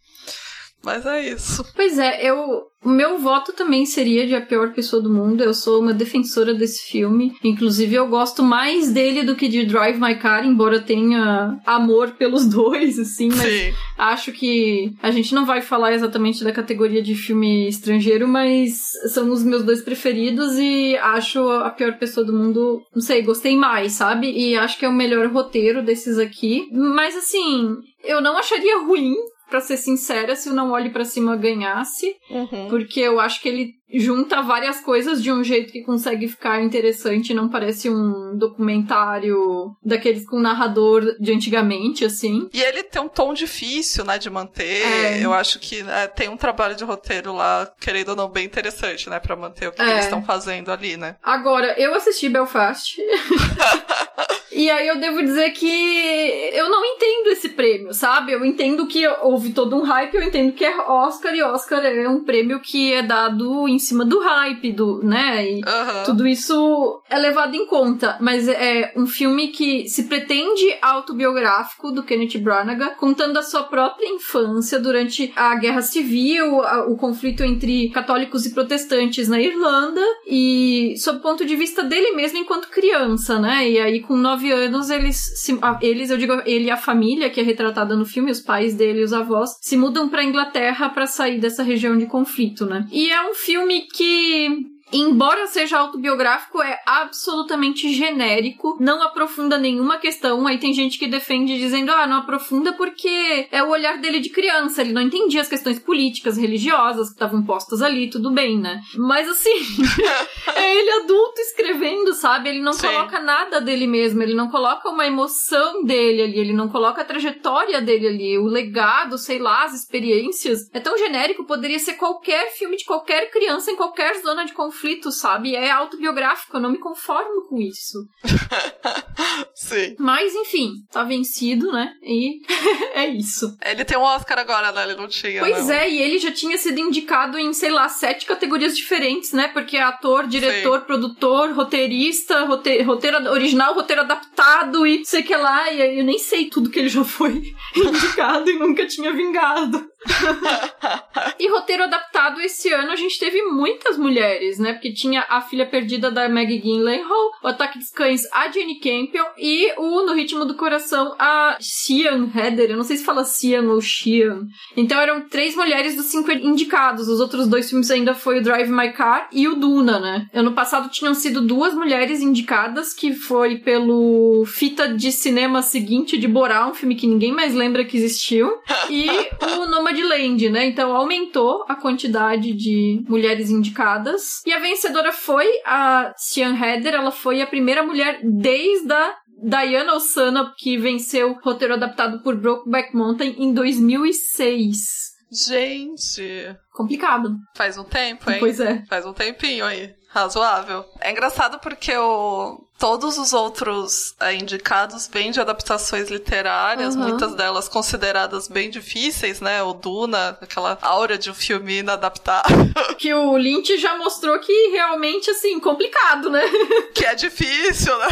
Mas é isso. Pois é, eu o meu voto também seria de A Pior Pessoa do Mundo. Eu sou uma defensora desse filme. Inclusive, eu gosto mais dele do que de Drive My Car, embora tenha amor pelos dois, assim. Mas Sim. acho que a gente não vai falar exatamente da categoria de filme estrangeiro, mas são os meus dois preferidos e acho A Pior Pessoa do Mundo, não sei, gostei mais, sabe? E acho que é o melhor roteiro desses aqui. Mas, assim, eu não acharia ruim para ser sincera, se o Não Olhe para Cima ganhasse, uhum. porque eu acho que ele junta várias coisas de um jeito que consegue ficar interessante, não parece um documentário daqueles com narrador de antigamente, assim. E ele tem um tom difícil, né, de manter. É. Eu acho que né, tem um trabalho de roteiro lá, querendo ou não, bem interessante, né, para manter o que, é. que eles estão fazendo ali, né. Agora, eu assisti Belfast. E aí eu devo dizer que eu não entendo esse prêmio, sabe? Eu entendo que houve todo um hype, eu entendo que é Oscar, e Oscar é um prêmio que é dado em cima do hype, do, né? E uhum. tudo isso é levado em conta. Mas é um filme que se pretende autobiográfico do Kenneth Branagh, contando a sua própria infância durante a Guerra Civil, o conflito entre católicos e protestantes na Irlanda, e sob o ponto de vista dele mesmo enquanto criança, né? E aí com nove anos, eles, se, eles, eu digo, ele e a família, que é retratada no filme, os pais dele e os avós, se mudam pra Inglaterra para sair dessa região de conflito, né? E é um filme que embora seja autobiográfico, é absolutamente genérico, não aprofunda nenhuma questão. Aí tem gente que defende dizendo, ah, não aprofunda porque é o olhar dele de criança, ele não entendia as questões políticas, religiosas que estavam postas ali, tudo bem, né? Mas assim, é ele adulto escrevendo, sabe? Ele não Sim. coloca nada dele mesmo, ele não coloca uma emoção dele ali, ele não coloca a trajetória dele ali, o legado, sei lá, as experiências. É tão genérico, poderia ser qualquer filme de qualquer criança em qualquer zona de conflito conflito, sabe? É autobiográfico, eu não me conformo com isso. Sim. Mas, enfim, tá vencido, né? E é isso. Ele tem um Oscar agora, né? Ele não tinha. Pois não. é, e ele já tinha sido indicado em, sei lá, sete categorias diferentes, né? Porque é ator, diretor, Sim. produtor, roteirista, roteiro, roteiro original, roteiro adaptado e sei que lá. E eu nem sei tudo que ele já foi indicado e nunca tinha vingado. E roteiro adaptado esse ano a gente teve muitas mulheres, né? Porque tinha a filha perdida da Maggie Gyllenhaal, o Ataque dos Cães, a Jenny Campbell e o No Ritmo do Coração, a Cian Heather. Eu não sei se fala Cian ou Cian. Então eram três mulheres dos cinco indicados. Os outros dois filmes ainda foi o Drive My Car e o Duna, né? Ano passado tinham sido duas mulheres indicadas, que foi pelo fita de cinema seguinte de Borá, um filme que ninguém mais lembra que existiu, e o Nomadland, né? Então aumentou a quantidade de mulheres indicadas. E a vencedora foi a Cian Heather, ela foi a primeira mulher desde a Diana Osana, que venceu roteiro adaptado por Brokeback Mountain em 2006. Gente. Complicado. Faz um tempo, hein? Pois é. Faz um tempinho aí. Razoável. É engraçado porque o, todos os outros é, indicados vêm de adaptações literárias, uhum. muitas delas consideradas bem difíceis, né? O Duna, aquela aura de um filme inadaptado. Que o Lynch já mostrou que realmente, assim, complicado, né? Que é difícil, né?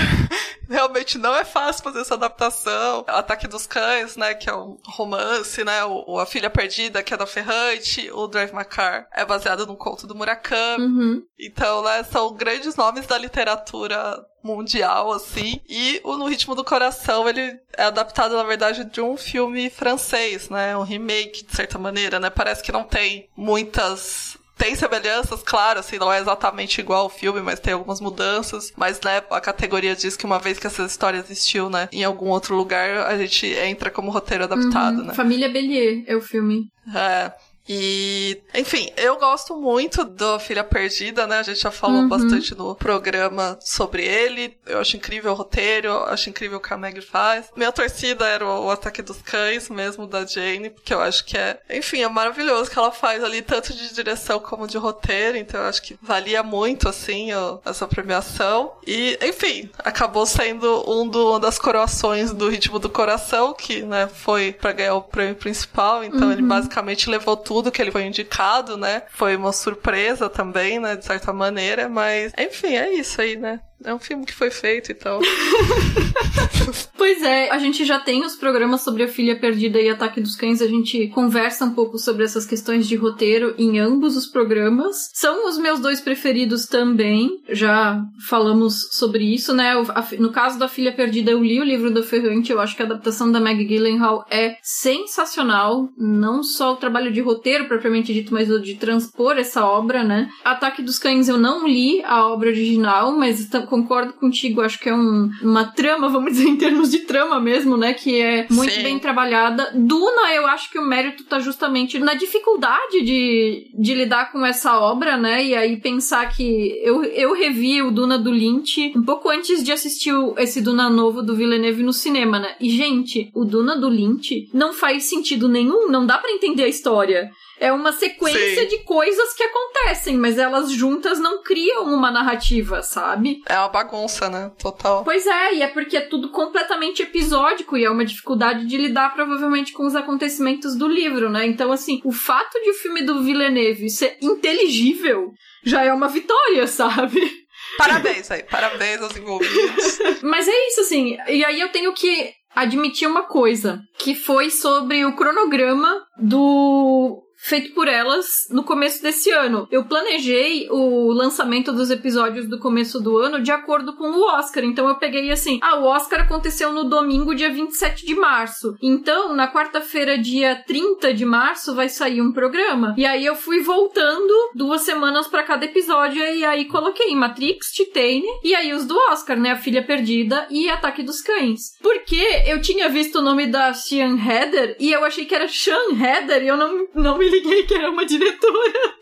Realmente não é fácil fazer essa adaptação. O Ataque dos Cães, né? Que é um romance, né? O, A Filha Perdida, que é da Ferrante. O Drive My Car é baseado num conto do Murakami. Uhum. Então, né? São grandes nomes da literatura mundial, assim. E o No Ritmo do Coração, ele é adaptado, na verdade, de um filme francês, né? Um remake, de certa maneira, né? Parece que não tem muitas tem semelhanças, claro, assim, não é exatamente igual ao filme, mas tem algumas mudanças. Mas, né, a categoria diz que uma vez que essa história existiu, né, em algum outro lugar, a gente entra como roteiro adaptado, uhum. né? Família Bellier é o filme. É. E, enfim, eu gosto muito do Filha Perdida, né? A gente já falou uhum. bastante no programa sobre ele. Eu acho incrível o roteiro, eu acho incrível o que a Meg faz. Minha torcida era o, Ataque dos Cães, mesmo, da Jane, porque eu acho que é, enfim, é maravilhoso que ela faz ali, tanto de direção como de roteiro. Então eu acho que valia muito, assim, essa premiação. E, enfim, acabou sendo um do, uma das coroações do Ritmo do Coração, que, né, foi pra ganhar o prêmio principal. Então uhum. ele basicamente levou tudo tudo que ele foi indicado, né? Foi uma surpresa também, né? De certa maneira, mas enfim, é isso aí, né? É um filme que foi feito e tal. pois é, a gente já tem os programas sobre a filha perdida e Ataque dos Cães, a gente conversa um pouco sobre essas questões de roteiro em ambos os programas. São os meus dois preferidos também, já falamos sobre isso, né? No caso da filha perdida, eu li o livro da Ferrante, eu acho que a adaptação da Meg Gyllenhaal é sensacional, não só o trabalho de roteiro propriamente dito, mas o de transpor essa obra, né? Ataque dos Cães eu não li a obra original, mas concordo contigo, acho que é um, uma trama, vamos dizer, em termos de trama mesmo, né? Que é muito Sim. bem trabalhada. Duna, eu acho que o mérito tá justamente na dificuldade de, de lidar com essa obra, né? E aí pensar que eu, eu revi o Duna do Lynch um pouco antes de assistir esse Duna novo do Villeneuve no cinema, né? E, gente, o Duna do Lynch não faz sentido nenhum, não dá para entender a história. É uma sequência Sim. de coisas que acontecem, mas elas juntas não criam uma narrativa, sabe? É uma bagunça, né? Total. Pois é, e é porque é tudo completamente episódico e é uma dificuldade de lidar provavelmente com os acontecimentos do livro, né? Então, assim, o fato de o filme do Villeneuve ser inteligível já é uma vitória, sabe? Parabéns aí, parabéns aos envolvidos. Mas é isso, assim. E aí eu tenho que admitir uma coisa, que foi sobre o cronograma do feito por elas no começo desse ano. Eu planejei o lançamento dos episódios do começo do ano de acordo com o Oscar. Então eu peguei assim: ah, o Oscar aconteceu no domingo, dia 27 de março. Então, na quarta-feira, dia 30 de março, vai sair um programa. E aí eu fui voltando duas semanas para cada episódio e aí coloquei Matrix, Titane e aí os do Oscar, né? A Filha Perdida e Ataque dos Cães. Porque eu tinha visto o nome da Sean Heather e eu achei que era Sean Heather e eu não, não me liguei que era uma diretora.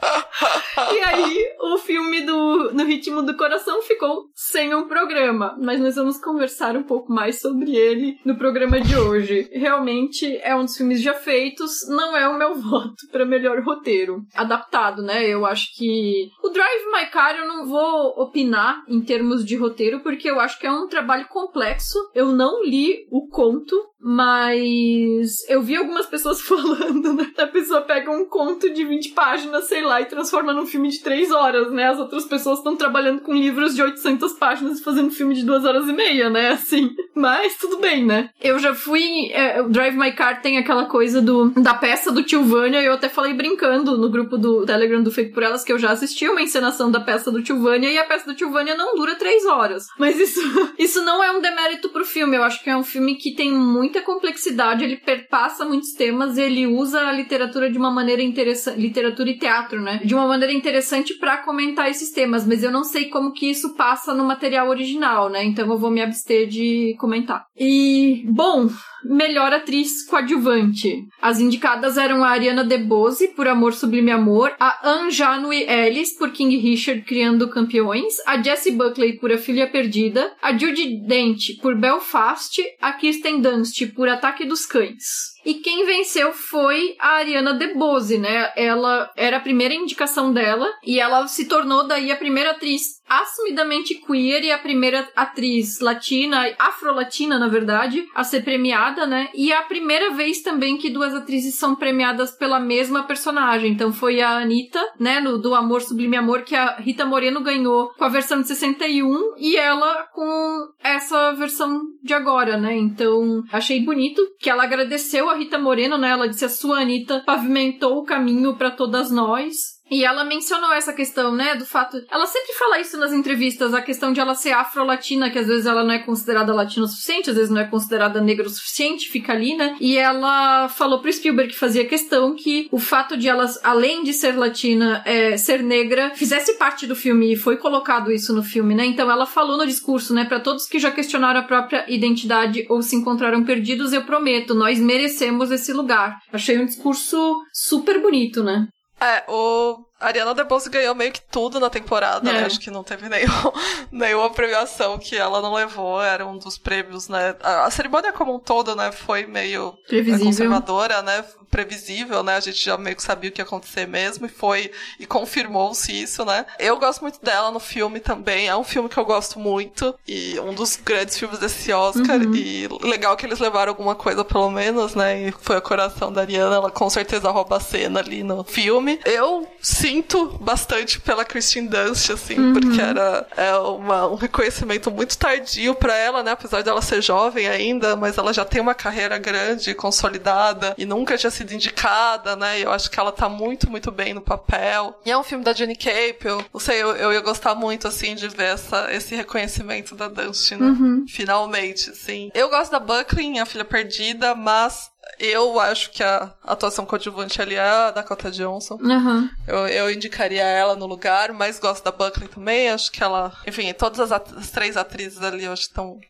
e aí, o filme do No Ritmo do Coração ficou sem um programa, mas nós vamos conversar um pouco mais sobre ele no programa de hoje. Realmente é um dos filmes já feitos, não é o meu voto para melhor roteiro. Adaptado, né? Eu acho que o Drive My Car eu não vou opinar em termos de roteiro, porque eu acho que é um trabalho complexo. Eu não li o conto, mas eu vi algumas pessoas falando, né? A pessoa pega um conto de 20 páginas, sei lá, e transforma num filme de 3 horas, né? As outras pessoas estão trabalhando com livros de 800 páginas e fazendo filme de 2 horas e meia, né? Assim. Mas tudo bem, né? Eu já fui. É, Drive My Car tem aquela coisa do da peça do Tio Vânia, eu até falei brincando no grupo do Telegram do Feito por Elas que eu já assisti uma encenação da peça do Tio Vânia, e a peça do Tio Vânia não dura 3 horas. Mas isso, isso não é um demérito pro filme. Eu acho que é um filme que tem muito muita complexidade, ele perpassa muitos temas, ele usa a literatura de uma maneira interessante, literatura e teatro, né? De uma maneira interessante para comentar esses temas, mas eu não sei como que isso passa no material original, né? Então eu vou me abster de comentar. E, bom, melhor atriz coadjuvante. As indicadas eram a Ariana DeBose, por Amor Sublime Amor, a Anjanui Ellis, por King Richard Criando Campeões, a Jessie Buckley, por A Filha Perdida, a Judy Dent, por Belfast, a Kirsten Dunst, por Ataque dos Cães. E quem venceu foi a Ariana DeBose, né? Ela era a primeira indicação dela e ela se tornou daí a primeira atriz assumidamente queer e a primeira atriz latina, afro-latina, na verdade, a ser premiada, né? E é a primeira vez também que duas atrizes são premiadas pela mesma personagem. Então foi a Anitta, né, no, do Amor Sublime Amor, que a Rita Moreno ganhou com a versão de 61 e ela com essa versão de agora, né? Então achei bonito que ela agradeceu a Rita Moreno, né? Ela disse a sua Anitta pavimentou o caminho para todas nós. E ela mencionou essa questão, né, do fato. Ela sempre fala isso nas entrevistas, a questão de ela ser afro-latina, que às vezes ela não é considerada latina o suficiente, às vezes não é considerada negra o suficiente, fica ali, né? E ela falou pro Spielberg que fazia questão que o fato de ela, além de ser latina, é, ser negra, fizesse parte do filme e foi colocado isso no filme, né? Então ela falou no discurso, né, para todos que já questionaram a própria identidade ou se encontraram perdidos, eu prometo, nós merecemos esse lugar. Achei um discurso super bonito, né? É, o Ariana DeBose ganhou meio que tudo na temporada, né? é. né? Acho que não teve nenhum, nenhuma premiação que ela não levou, era um dos prêmios, né? A, a cerimônia como um todo, né, foi meio conservadora, né? Previsível, né? A gente já meio que sabia o que ia acontecer mesmo e foi e confirmou-se isso, né? Eu gosto muito dela no filme também, é um filme que eu gosto muito e um dos grandes filmes desse Oscar uhum. e legal que eles levaram alguma coisa pelo menos, né? E foi o coração da Ariana, ela com certeza rouba a cena ali no filme. Eu sinto bastante pela Christine Dunst, assim, uhum. porque era é uma, um reconhecimento muito tardio para ela, né? Apesar dela ser jovem ainda, mas ela já tem uma carreira grande, consolidada e nunca tinha sido indicada, né? E eu acho que ela tá muito, muito bem no papel. E é um filme da Jenny Cape, eu não sei, eu, eu ia gostar muito, assim, de ver essa, esse reconhecimento da Dunst, né? Uhum. Finalmente, assim. Eu gosto da Buckley, A Filha Perdida, mas eu acho que a atuação coadjuvante ali é a Dakota Johnson. Uhum. Eu, eu indicaria ela no lugar, mas gosto da Buckley também. Acho que ela. Enfim, todas as, at as três atrizes ali, eu acho que estão.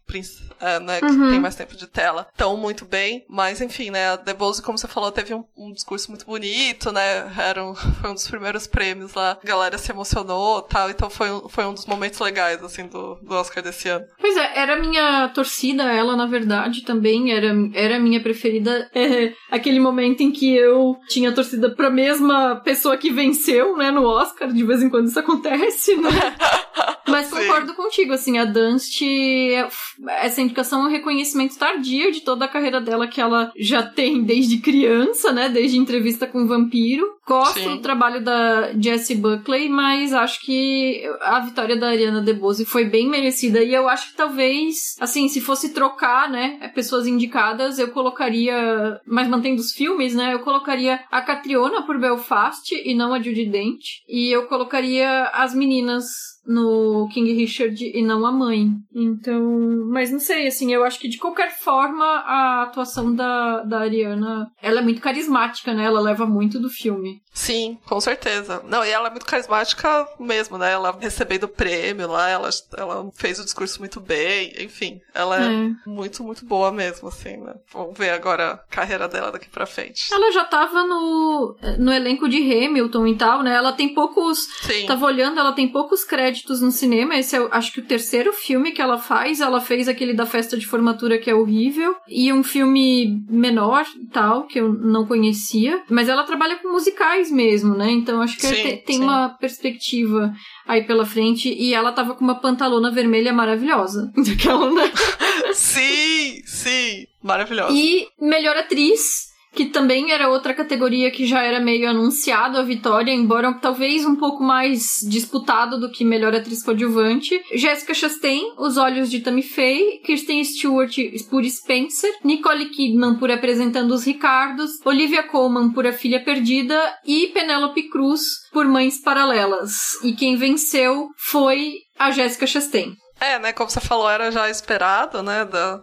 É, né, que uhum. tem mais tempo de tela, estão muito bem. Mas, enfim, né, a Debose, como você falou, teve um, um discurso muito bonito, né? Era um, foi um dos primeiros prêmios lá. A galera se emocionou tal. Então foi, foi um dos momentos legais, assim, do, do Oscar desse ano. Pois é, era minha torcida, ela, na verdade, também. Era, era minha preferida é, aquele momento em que eu tinha torcida pra mesma pessoa que venceu, né, no Oscar. De vez em quando isso acontece, né? Mas concordo contigo, assim, a Dunst, essa indicação é um reconhecimento tardio de toda a carreira dela que ela já tem desde criança, né? Desde entrevista com o vampiro. Gosto Sim. do trabalho da Jessie Buckley, mas acho que a vitória da Ariana DeBose foi bem merecida. E eu acho que talvez, assim, se fosse trocar, né, pessoas indicadas, eu colocaria, mas mantendo os filmes, né, eu colocaria a Catriona por Belfast e não a Judy Dent. E eu colocaria as meninas no King Richard e não a mãe. Então, mas não sei, assim, eu acho que de qualquer forma a atuação da, da Ariana, ela é muito carismática, né? Ela leva muito do filme. Sim, com certeza. Não, e ela é muito carismática mesmo, né? Ela recebendo o prêmio lá, ela, ela fez o discurso muito bem, enfim, ela é, é muito, muito boa mesmo, assim, né? Vamos ver agora a carreira dela daqui pra frente. Ela já tava no, no elenco de Hamilton e tal, né? Ela tem poucos. Sim. Tava olhando, ela tem poucos créditos créditos no cinema. Esse é, acho que, o terceiro filme que ela faz. Ela fez aquele da festa de formatura que é horrível. E um filme menor tal, que eu não conhecia. Mas ela trabalha com musicais mesmo, né? Então acho que sim, tem, tem uma perspectiva aí pela frente. E ela tava com uma pantalona vermelha maravilhosa. Daquela, né? sim, sim. Maravilhosa. E melhor atriz que também era outra categoria que já era meio anunciado a vitória, embora talvez um pouco mais disputado do que melhor atriz coadjuvante. Jessica Chastain, Os Olhos de Tammy Faye, Kristen Stewart por Spencer, Nicole Kidman por Apresentando os Ricardos, Olivia Colman por A Filha Perdida e Penélope Cruz por Mães Paralelas. E quem venceu foi a Jessica Chastain. É, né, como você falou, era já esperado, né, da,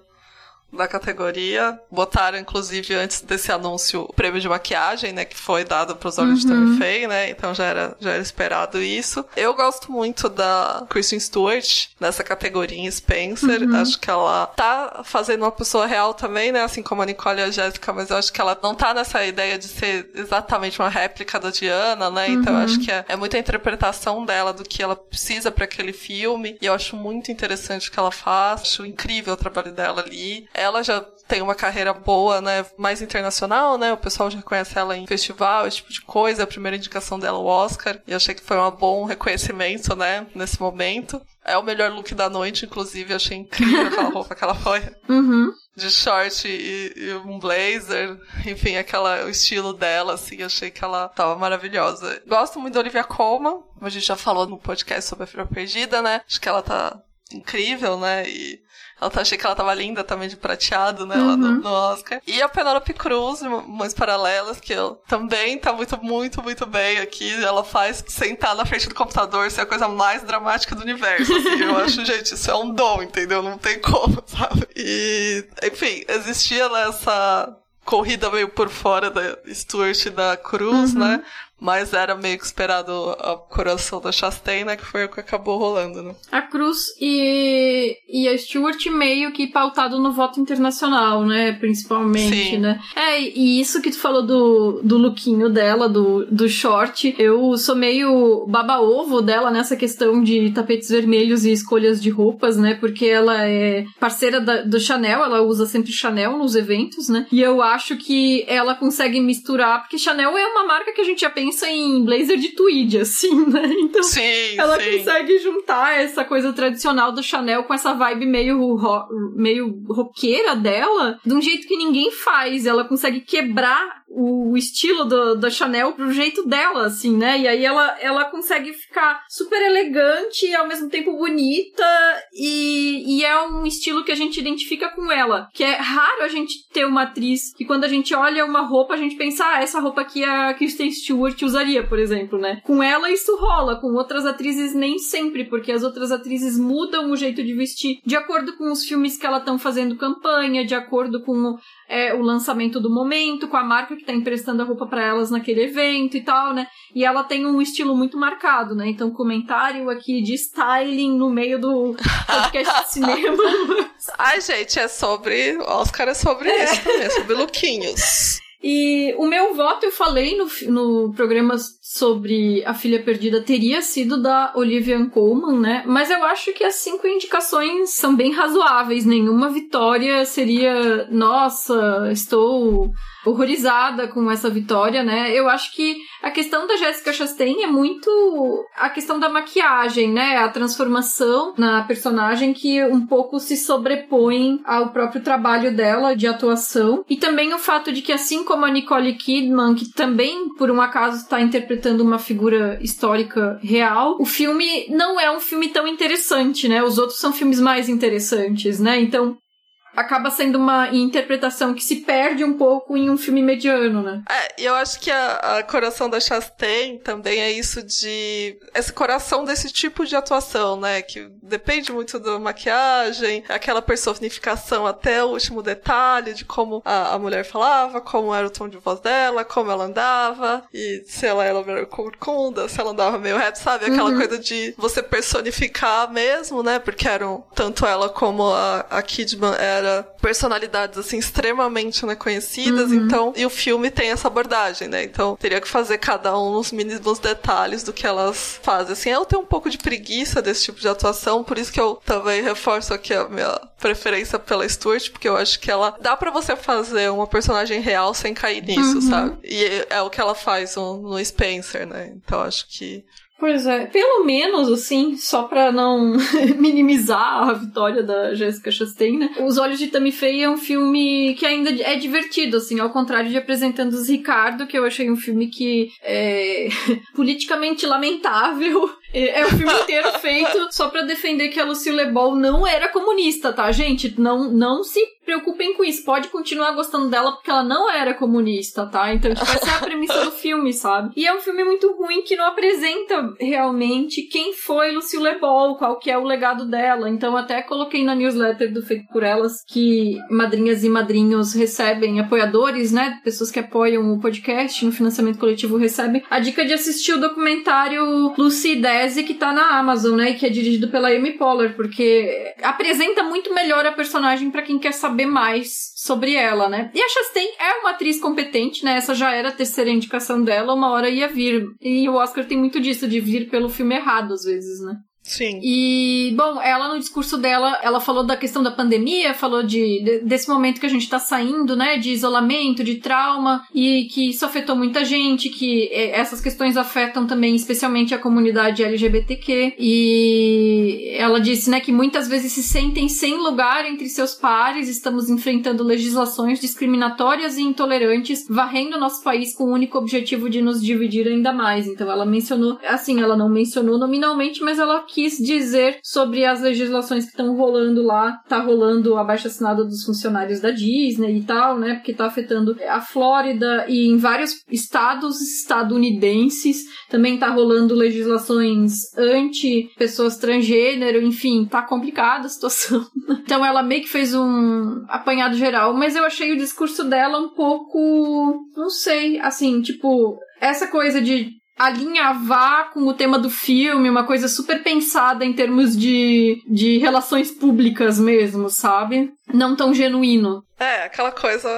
da categoria. Botaram, inclusive, antes desse anúncio, o prêmio de maquiagem, né? Que foi dado pros olhos uhum. de Tammy Faye, né? Então já era, já era esperado isso. Eu gosto muito da Kristen Stewart nessa categoria em Spencer. Uhum. Acho que ela tá fazendo uma pessoa real também, né? Assim como a Nicole e a Jéssica, mas eu acho que ela não tá nessa ideia de ser exatamente uma réplica da Diana, né? Então uhum. eu acho que é, é muita interpretação dela do que ela precisa para aquele filme. E eu acho muito interessante o que ela faz. Acho incrível o trabalho dela ali. Ela já tem uma carreira boa, né, mais internacional, né? O pessoal já conhece ela em festival, esse tipo de coisa. A primeira indicação dela, o Oscar. E achei que foi um bom reconhecimento, né, nesse momento. É o melhor look da noite, inclusive. Achei incrível aquela roupa que ela foi. Uhum. De short e, e, um blazer. Enfim, aquela, o estilo dela, assim. Achei que ela tava maravilhosa. Gosto muito da Olivia Colman. A gente já falou no podcast sobre a Filha Perdida, né? Acho que ela tá incrível, né? E ela tá, achei que ela tava linda também de prateado, né? Uhum. Lá no, no, Oscar. E a Penelope Cruz, Mães Paralelas, que eu, também tá muito, muito, muito bem aqui. Ela faz sentar na frente do computador ser a coisa mais dramática do universo. Assim. eu acho, gente, isso é um dom, entendeu? Não tem como, sabe? E, enfim, existia nessa corrida meio por fora da Stuart e da Cruz, uhum. né? Mas era meio que esperado a coração da Chastain, né? Que foi o que acabou rolando, né? A Cruz e, e a Stewart meio que pautado no voto internacional, né? Principalmente, Sim. né? É, e isso que tu falou do, do lookinho dela, do, do short, eu sou meio baba-ovo dela nessa questão de tapetes vermelhos e escolhas de roupas, né? Porque ela é parceira da, do Chanel, ela usa sempre Chanel nos eventos, né? E eu acho que ela consegue misturar, porque Chanel é uma marca que a gente já pensa pensa em blazer de tweed, assim, né? Então, sim, ela sim. consegue juntar essa coisa tradicional do Chanel com essa vibe meio, ro meio roqueira dela, de um jeito que ninguém faz. Ela consegue quebrar o estilo do, da Chanel pro jeito dela, assim, né? E aí ela, ela consegue ficar super elegante e ao mesmo tempo bonita e, e é um estilo que a gente identifica com ela. Que é raro a gente ter uma atriz que quando a gente olha uma roupa, a gente pensa, ah, essa roupa aqui é a Kristen Stewart usaria, por exemplo, né? Com ela isso rola, com outras atrizes nem sempre, porque as outras atrizes mudam o jeito de vestir de acordo com os filmes que ela estão fazendo campanha, de acordo com é, o lançamento do momento, com a marca que tá emprestando a roupa para elas naquele evento e tal, né? E ela tem um estilo muito marcado, né? Então, comentário aqui de styling no meio do podcast de cinema. Ai, gente, é sobre. Oscar é sobre é. isso também, é sobre lookinhos. E o meu voto, eu falei no, no programa sobre A Filha Perdida, teria sido da Olivia Colman, né? Mas eu acho que as cinco indicações são bem razoáveis. Nenhuma vitória seria, nossa, estou horrorizada com essa vitória, né? Eu acho que a questão da Jessica Chastain é muito a questão da maquiagem, né? A transformação na personagem que um pouco se sobrepõe ao próprio trabalho dela de atuação. E também o fato de que, assim como a Nicole Kidman, que também, por um acaso, está interpretando uma figura histórica real, o filme não é um filme tão interessante, né? Os outros são filmes mais interessantes, né? Então, acaba sendo uma interpretação que se perde um pouco em um filme mediano, né? É, e eu acho que a, a Coração da Chastain também é isso de. Esse coração desse tipo de atuação, né? Que depende muito da maquiagem, aquela personificação até o último detalhe de como a, a mulher falava, como era o tom de voz dela, como ela andava, e se ela era meio corcunda, se ela andava meio reto, sabe? Aquela uhum. coisa de você personificar mesmo, né? Porque eram tanto ela como a, a Kidman era era personalidades assim extremamente né, conhecidas, uhum. então e o filme tem essa abordagem, né? Então teria que fazer cada um nos mínimos detalhes do que elas fazem. Assim, eu tenho um pouco de preguiça desse tipo de atuação, por isso que eu também reforço aqui a minha preferência pela Stuart, porque eu acho que ela dá para você fazer uma personagem real sem cair nisso, uhum. sabe? E é o que ela faz no, no Spencer, né? Então acho que Pois é, pelo menos, assim, só pra não minimizar a vitória da Jessica Chastain, né? Os Olhos de Tammy Faye é um filme que ainda é divertido, assim, ao contrário de Apresentando os Ricardo, que eu achei um filme que é politicamente lamentável É, é o filme inteiro feito só pra defender que a Lucille Ball não era comunista, tá, gente? Não, não se preocupem com isso. Pode continuar gostando dela porque ela não era comunista, tá? Então, tipo, essa é a premissa do filme, sabe? E é um filme muito ruim que não apresenta realmente quem foi Lucille Ball, qual que é o legado dela. Então, até coloquei na newsletter do Feito por Elas que madrinhas e madrinhos recebem apoiadores, né? Pessoas que apoiam o podcast no financiamento coletivo recebem a dica de assistir o documentário Lucy Desi que tá na Amazon, né? E que é dirigido pela Amy Poehler, porque apresenta muito melhor a personagem para quem quer saber saber mais sobre ela, né? E a Chastain é uma atriz competente, né? Essa já era a terceira indicação dela, uma hora ia vir. E o Oscar tem muito disso, de vir pelo filme errado, às vezes, né? Sim. E, bom, ela no discurso dela, ela falou da questão da pandemia, falou de, de desse momento que a gente tá saindo, né, de isolamento, de trauma, e que isso afetou muita gente, que essas questões afetam também especialmente a comunidade LGBTQ. E ela disse, né, que muitas vezes se sentem sem lugar entre seus pares, estamos enfrentando legislações discriminatórias e intolerantes, varrendo nosso país com o único objetivo de nos dividir ainda mais. Então ela mencionou, assim, ela não mencionou nominalmente, mas ela quis dizer sobre as legislações que estão rolando lá. Tá rolando a baixa assinada dos funcionários da Disney e tal, né? Porque tá afetando a Flórida e em vários estados estadunidenses. Também tá rolando legislações anti pessoas transgênero, enfim, tá complicada a situação. então ela meio que fez um apanhado geral, mas eu achei o discurso dela um pouco, não sei, assim, tipo, essa coisa de alinhavar com o tema do filme, uma coisa super pensada em termos de, de relações públicas mesmo, sabe? Não tão genuíno. É, aquela coisa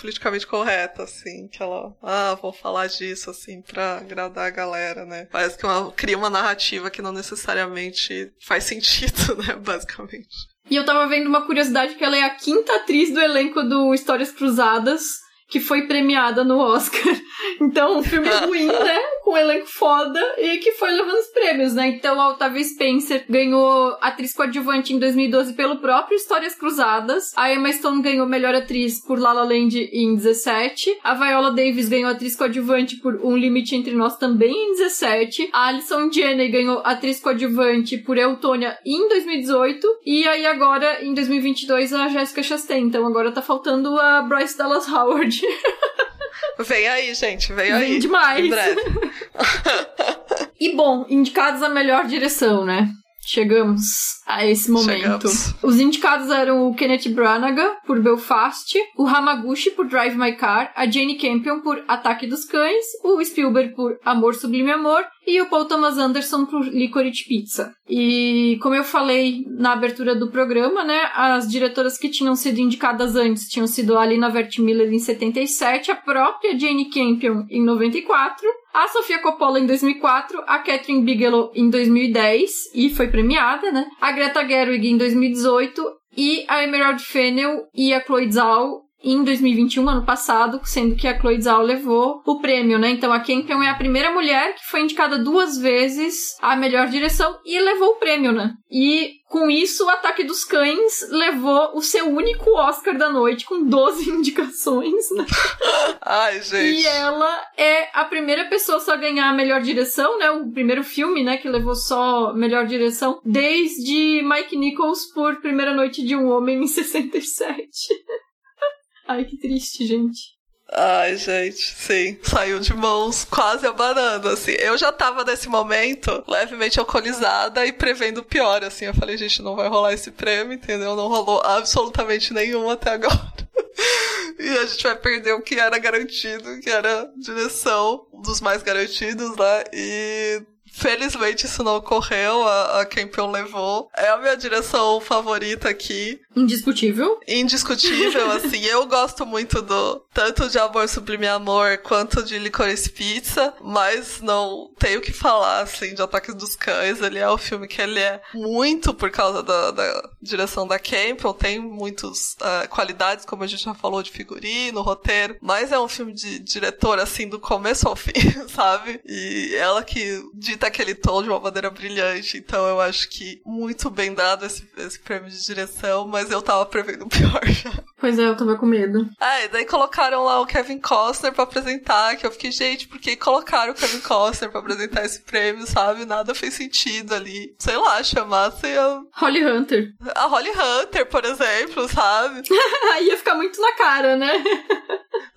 politicamente correta, assim, que ela, ah, vou falar disso, assim, pra agradar a galera, né? Parece que uma, cria uma narrativa que não necessariamente faz sentido, né, basicamente. E eu tava vendo uma curiosidade que ela é a quinta atriz do elenco do Histórias Cruzadas que foi premiada no Oscar. Então, um filme ruim, né? Com um elenco foda e que foi levando os prêmios, né? Então, a Octavia Spencer ganhou atriz coadjuvante em 2012 pelo próprio Histórias Cruzadas. A Emma Stone ganhou melhor atriz por La La Land em 17. A Viola Davis ganhou atriz coadjuvante por Um Limite Entre Nós também em 17. A Alison Janney ganhou atriz coadjuvante por Eutônia em 2018. E aí agora, em 2022, a Jessica Chastain. Então agora tá faltando a Bryce Dallas Howard. Vem aí, gente, vem, vem aí. Vem demais. e bom, indicados a melhor direção, né? Chegamos a esse momento. Chegamos. Os indicados eram o Kenneth Branagh por Belfast, o Hamaguchi por Drive My Car, a Jane Campion por Ataque dos Cães, o Spielberg por Amor Sublime Amor e o Paul Thomas Anderson por Licorice Pizza. E como eu falei na abertura do programa, né, as diretoras que tinham sido indicadas antes tinham sido a Alina Vertmiller em 77, a própria Jane Campion em 94, a Sofia Coppola em 2004, a Catherine Bigelow em 2010 e foi premiada, né? A Greta Gerwig em 2018 e a Emerald Fennel e a Chloe Zhao em 2021, ano passado, sendo que a Chloe Zhao levou o prêmio, né? Então a Campion é a primeira mulher que foi indicada duas vezes à melhor direção e levou o prêmio, né? E com isso, o Ataque dos Cães levou o seu único Oscar da noite, com 12 indicações, né? Ai, gente. E ela é a primeira pessoa só a ganhar a melhor direção, né? O primeiro filme, né, que levou só melhor direção, desde Mike Nichols por Primeira Noite de um Homem em 67. Ai, que triste, gente. Ai, gente, sim. Saiu de mãos quase abanando, assim. Eu já tava nesse momento levemente alcoolizada e prevendo o pior, assim. Eu falei, gente, não vai rolar esse prêmio, entendeu? Não rolou absolutamente nenhum até agora. e a gente vai perder o que era garantido, que era direção, dos mais garantidos, né? E Felizmente isso não ocorreu, a, a Campion levou. É a minha direção favorita aqui. Indiscutível. Indiscutível, assim. Eu gosto muito do tanto de Amor Sublime Amor quanto de Licorice Pizza, mas não tenho que falar, assim, de Ataques dos Cães. Ele é o um filme que ele é muito por causa da, da direção da Campion, tem muitas uh, qualidades, como a gente já falou, de figurino, roteiro, mas é um filme de diretor, assim, do começo ao fim, sabe? E ela que dita aquele tom de uma maneira brilhante. Então eu acho que muito bem dado esse, esse prêmio de direção, mas eu tava prevendo o pior já. Pois é, eu tava com medo. Ah, e daí colocaram lá o Kevin Costner pra apresentar, que eu fiquei, gente, por que colocaram o Kevin Costner pra apresentar esse prêmio, sabe? Nada fez sentido ali. Sei lá, chamassem a... Holly Hunter. A Holly Hunter, por exemplo, sabe? Ia ficar muito na cara, né?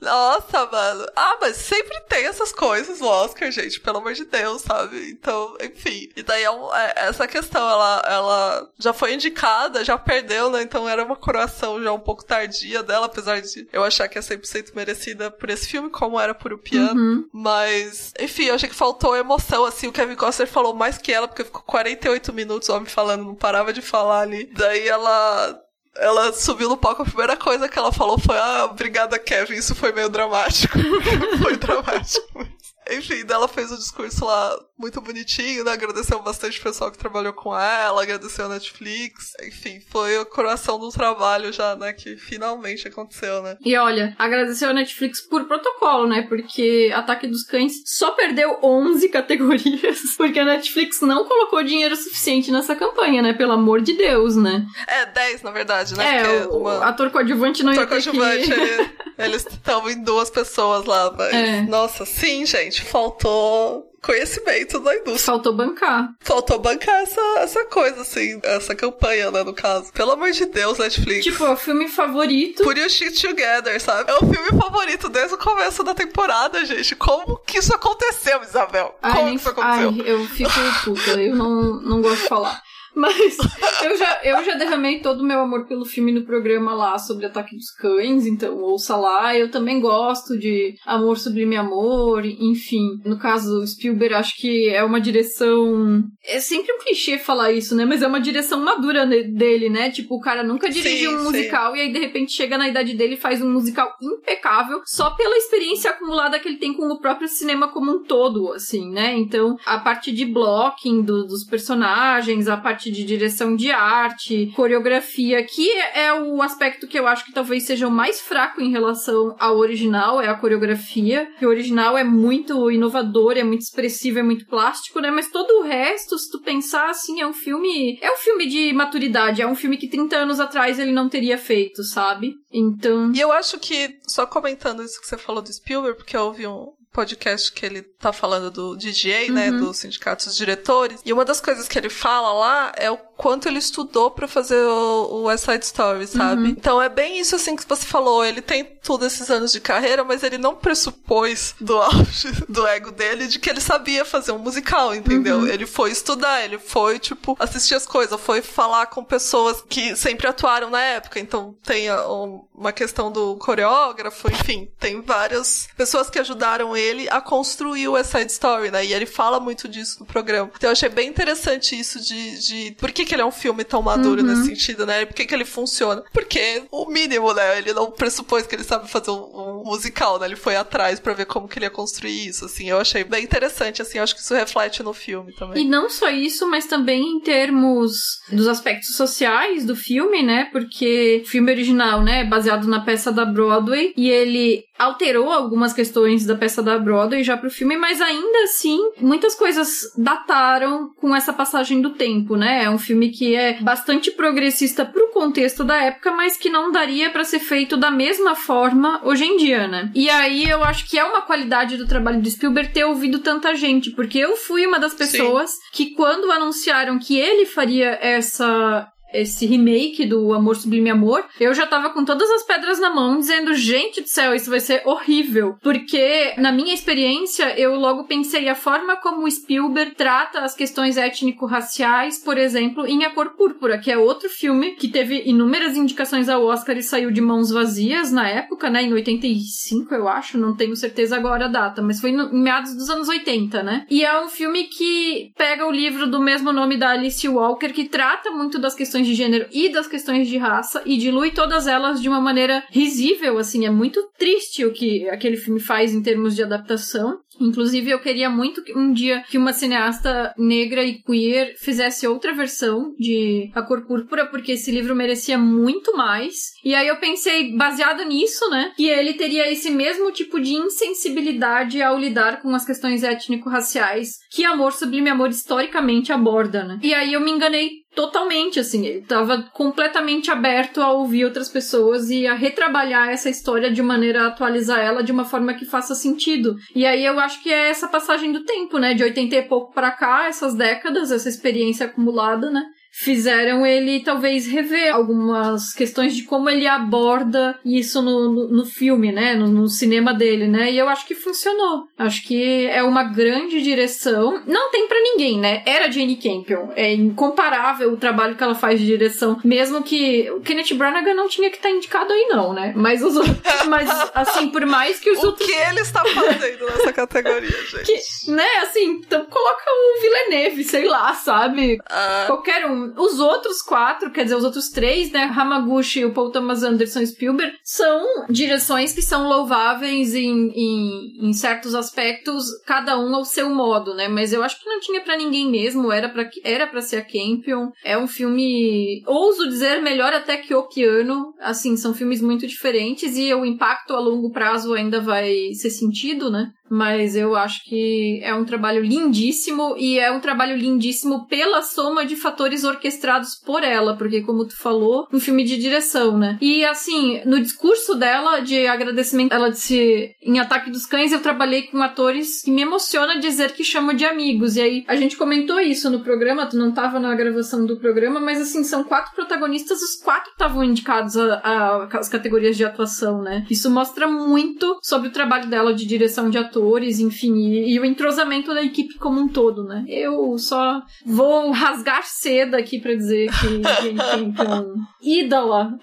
Nossa, mano. Ah, mas sempre tem essas coisas no Oscar, gente, pelo amor de Deus, sabe? Então, enfim. E daí é, é essa questão, ela, ela já foi indicada, já perdeu, né? Então era uma coroação já um pouco tardia dela, apesar de eu achar que é 100% merecida por esse filme, como era por o piano. Uhum. Mas, enfim, eu achei que faltou emoção, assim. O Kevin Costner falou mais que ela, porque ficou 48 minutos o homem falando, não parava de falar ali. Daí ela ela subiu no palco, a primeira coisa que ela falou foi: Ah, obrigada, Kevin, isso foi meio dramático. foi dramático. Enfim, ela fez o discurso lá muito bonitinho, né? Agradeceu bastante o pessoal que trabalhou com ela, agradeceu a Netflix. Enfim, foi a coração do trabalho já, né? Que finalmente aconteceu, né? E olha, agradeceu a Netflix por protocolo, né? Porque Ataque dos Cães só perdeu 11 categorias, porque a Netflix não colocou dinheiro suficiente nessa campanha, né? Pelo amor de Deus, né? É, 10, na verdade, né? É, o uma... ator coadjuvante não ator ia ter coadjuvante, que... ele, eles estão em duas pessoas lá, mas... É. Nossa, sim, gente, faltou conhecimento da indústria. Faltou bancar. Faltou bancar essa, essa coisa, assim, essa campanha, né, no caso. Pelo amor de Deus, Netflix. Tipo, é o filme favorito. Por You Shit Together, sabe? É o filme favorito desde o começo da temporada, gente. Como que isso aconteceu, Isabel? Ai, Como nem- que isso aconteceu? Ai, eu fico puta, eu não, não gosto de falar. Mas eu já, eu já derramei todo o meu amor pelo filme no programa lá sobre Ataque dos Cães, então ouça lá. Eu também gosto de Amor Sublime Amor, enfim. No caso, Spielberg, acho que é uma direção. É sempre um clichê falar isso, né? Mas é uma direção madura dele, né? Tipo, o cara nunca dirigiu Sim, um sim. musical e aí de repente chega na idade dele e faz um musical impecável só pela experiência acumulada que ele tem com o próprio cinema como um todo, assim, né? Então, a parte de blocking do- dos personagens, a parte de direção de arte, coreografia, que é, o aspecto que eu acho que talvez seja o mais fraco em relação ao original, é a coreografia. O original é muito inovador, é muito expressivo, é muito plástico, né? Mas todo o resto, se tu pensar assim, é um filme. É um filme de maturidade, é um filme que 30 anos atrás ele não teria feito, sabe? Então. E eu acho que, só comentando isso que você falou do Spielberg, porque eu ouvi um podcast que ele tá falando do DJ, né, Uhum. do Sindicato dos Diretores, e uma das coisas que ele fala lá é o quanto ele estudou pra fazer o, o West Side Story, sabe? Uhum. Então é bem isso assim que você falou, ele tem todos esses anos de carreira, mas ele não pressupôs do auge do ego dele de que ele sabia fazer um musical, entendeu? Uhum. Ele foi estudar, ele foi, tipo, assistir as coisas, foi falar com pessoas que sempre atuaram na época, então tem a- um- uma questão do coreógrafo, enfim, tem várias pessoas que ajudaram ele a construir o West Side Story, né? E ele fala muito disso no programa. Então eu achei bem interessante isso de, de por que, que ele é um filme tão maduro Uhum. nesse sentido, né? Por que, que ele funciona? Porque o mínimo, né? Ele não pressupôs que ele sabe fazer um, um musical, né? Ele foi atrás pra ver como que ele ia construir isso, assim. Eu achei bem interessante, assim. Eu acho que isso reflete no filme também. E não só isso, mas também em termos dos aspectos sociais do filme, né? Porque o filme original, né, é baseado na peça da Broadway e ele alterou algumas questões da peça da Broadway já pro filme, mas ainda assim, muitas coisas dataram com essa passagem do tempo, né? É um filme que é bastante progressista pro contexto da época, mas que não daria pra ser feito da mesma forma hoje em dia, né? E aí eu acho que é uma qualidade do trabalho do Spielberg ter ouvido tanta gente, porque eu fui uma das pessoas que quando anunciaram que ele faria essa esse remake do Amor Sublime Amor, eu já tava com todas as pedras na mão, dizendo, gente do céu, isso vai ser horrível. Porque, na minha experiência, eu logo pensei a forma como o Spielberg trata as questões étnico-raciais, por exemplo, em A Cor Púrpura, que é outro filme que teve inúmeras indicações ao Oscar e saiu de mãos vazias na época, né, em 85, eu acho, não tenho certeza agora a data, mas foi no, em meados dos anos 80, né? E é um filme que pega o livro do mesmo nome da Alice Walker, que trata muito das questões questões de gênero e das questões de raça e dilui todas elas de uma maneira risível, assim, é muito triste o que aquele filme faz em termos de adaptação. Inclusive, eu queria muito que um dia que uma cineasta negra e queer fizesse outra versão de A Cor Púrpura, porque esse livro merecia muito mais. E aí eu pensei, baseado nisso, né, que ele teria esse mesmo tipo de insensibilidade ao lidar com as questões étnico-raciais que Amor Sublime Amor historicamente aborda, né. E aí eu me enganei totalmente, assim. Ele estava completamente aberto a ouvir outras pessoas e a retrabalhar essa história de maneira a atualizar ela de uma forma que faça sentido. E aí eu acho que é essa passagem do tempo, né? De 80 e pouco para cá, essas décadas, essa experiência acumulada, né? Fizeram ele talvez rever algumas questões de como ele aborda isso no, no, no filme, né? No, no, cinema dele, né? E eu acho que funcionou. Acho que é uma grande direção. Não tem para ninguém, né? Era Jane Campion. É incomparável o trabalho que ela faz de direção. Mesmo que o Kenneth Branagh não tinha que estar tá indicado aí, não, né? Mas os Mas, assim, por mais que os o outros. O que ele está fazendo nessa categoria, gente? Que, né? Assim, então coloca o Villeneuve, sei lá, sabe? Uh... Qualquer um os outros quatro, quer dizer, os outros três, né? Hamaguchi, o Paul Thomas Anderson e Spielberg, são direções que são louváveis em, em, em, certos aspectos, cada um ao seu modo, né? Mas eu acho que não tinha para ninguém mesmo, era para era pra ser a Campion. É um filme, ouso dizer, melhor até que O Piano. Assim, são filmes muito diferentes e o impacto a longo prazo ainda vai ser sentido, né? Mas eu acho que é um trabalho lindíssimo e é um trabalho lindíssimo pela soma de fatores orquestrados por ela, porque como tu falou, um filme de direção, né? E assim, no discurso dela de agradecimento, ela disse em Ataque dos Cães eu trabalhei com atores que me emociona dizer que chamo de amigos. E aí a gente comentou isso no programa, tu não tava na gravação do programa, mas assim, são quatro protagonistas, os quatro estavam indicados às categorias de atuação, né? Isso mostra muito sobre o trabalho dela de direção de ator atores, enfim, e, e, o entrosamento da equipe como um todo, né? Eu só vou rasgar seda aqui para dizer que Jane Campion, ídola.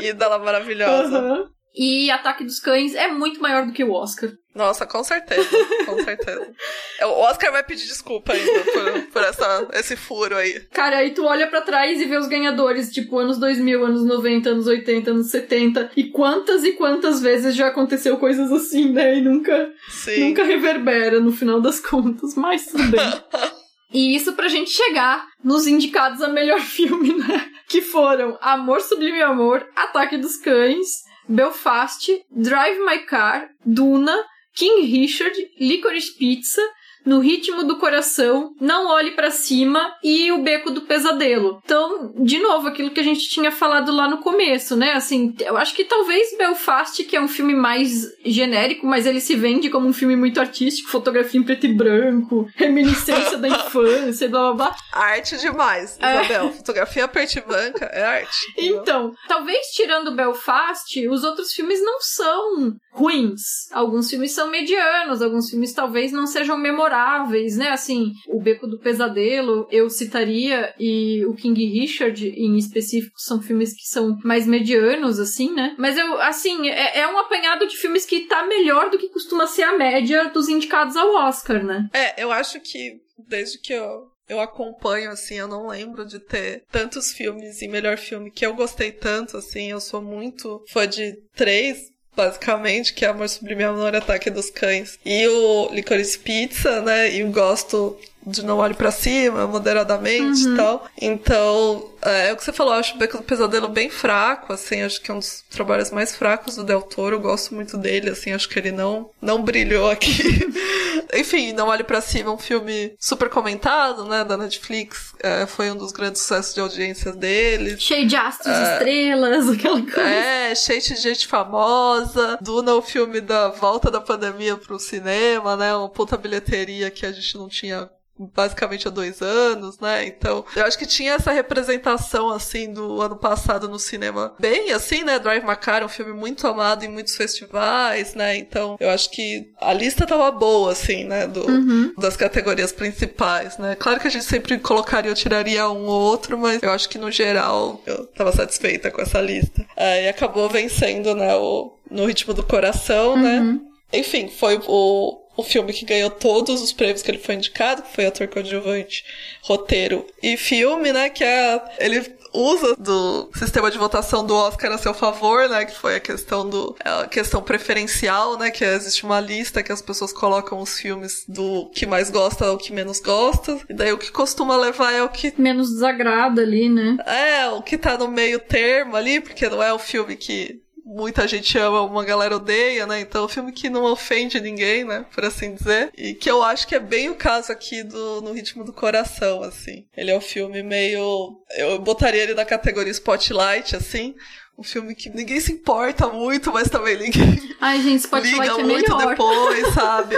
ídola maravilhosa. Uhum. E Ataque dos Cães é muito maior do que o Oscar. Nossa, com certeza, com certeza. É, o Oscar vai pedir desculpa ainda por, por essa, esse furo aí. Cara, aí tu olha para trás e vê os ganhadores, tipo, anos 2000, anos 90, anos 80, anos 70. E quantas e quantas vezes já aconteceu coisas assim, né? E nunca, Sim. nunca reverbera no final das contas, mas tudo bem. E isso pra gente chegar nos indicados a melhor filme, né? Que foram Amor Sublime Amor, Ataque dos Cães, Belfast, Drive My Car, Duna, King Richard, Licorice Pizza, no ritmo do coração, não olhe para cima e o beco do pesadelo. Então, de novo, aquilo que a gente tinha falado lá no começo, né? Assim, eu acho que talvez Belfast, que é um filme mais genérico, mas ele se vende como um filme muito artístico, fotografia em preto e branco, reminiscência da infância, blá blá blá. Arte demais, é. Isabel. É. Fotografia preto e branca é arte. Então, talvez tirando Belfast, os outros filmes não são ruins. Alguns filmes são medianos, alguns filmes talvez não sejam memoráveis né? Assim, o Beco do Pesadelo eu citaria e o King Richard em específico são filmes que são mais medianos, assim, né? Mas eu, assim, é, é um apanhado de filmes que tá melhor do que costuma ser a média dos indicados ao Oscar, né? É, eu acho que desde que eu eu acompanho, assim, eu não lembro de ter tantos filmes e melhor filme que eu gostei tanto, assim, eu sou muito fã de três basicamente, que é Amor Sublime Amor Ataque dos Cães. E o Licorice Pizza, né? E eu gosto de Não Olhe para Cima, moderadamente uhum. e tal. Então, é, é, o que você falou, eu acho o Beco do Pesadelo bem fraco, assim, acho que é um dos trabalhos mais fracos do Del Toro, eu gosto muito dele, assim, acho que ele não, não brilhou aqui. Enfim, Não Olhe para Cima, um filme super comentado, né, da Netflix, é, foi um dos grandes sucessos de audiência dele. Cheio de astros, é, estrelas, aquela coisa. É, cheio de gente famosa. Duna, o filme da volta da pandemia pro cinema, né, uma puta bilheteria que a gente não tinha basicamente há dois anos, né? Então, eu acho que tinha essa representação, assim, do ano passado no cinema bem, assim, né? Drive My Car é um filme muito amado em muitos festivais, né? Então, eu acho que a lista tava boa, assim, né? Do, uhum. Das categorias principais, né? Claro que a gente sempre colocaria ou tiraria um ou outro, mas eu acho que no geral eu tava satisfeita com essa lista. É, e acabou vencendo, né? O, no ritmo do coração, né? uhum. né? Enfim, foi o o filme que ganhou todos os prêmios que ele foi indicado, que foi ator coadjuvante, roteiro e filme, né? Que é. Ele usa do sistema de votação do Oscar a seu favor, né? Que foi a questão do a questão preferencial, né? Que existe uma lista que as pessoas colocam os filmes do que mais gosta ao que menos gosta. E daí o que costuma levar é o que menos desagrada ali, né? É, o que tá no meio termo ali, porque não é o filme que muita gente ama, uma galera odeia, né? Então é um filme que não ofende ninguém, né? Por assim dizer. E que eu acho que é bem o caso aqui do No Ritmo do Coração, assim. Ele é um filme meio. Eu botaria ele na categoria Spotlight, assim um filme que ninguém se importa muito, mas também ninguém Ai, gente, Spotlight liga é muito melhor. depois, sabe?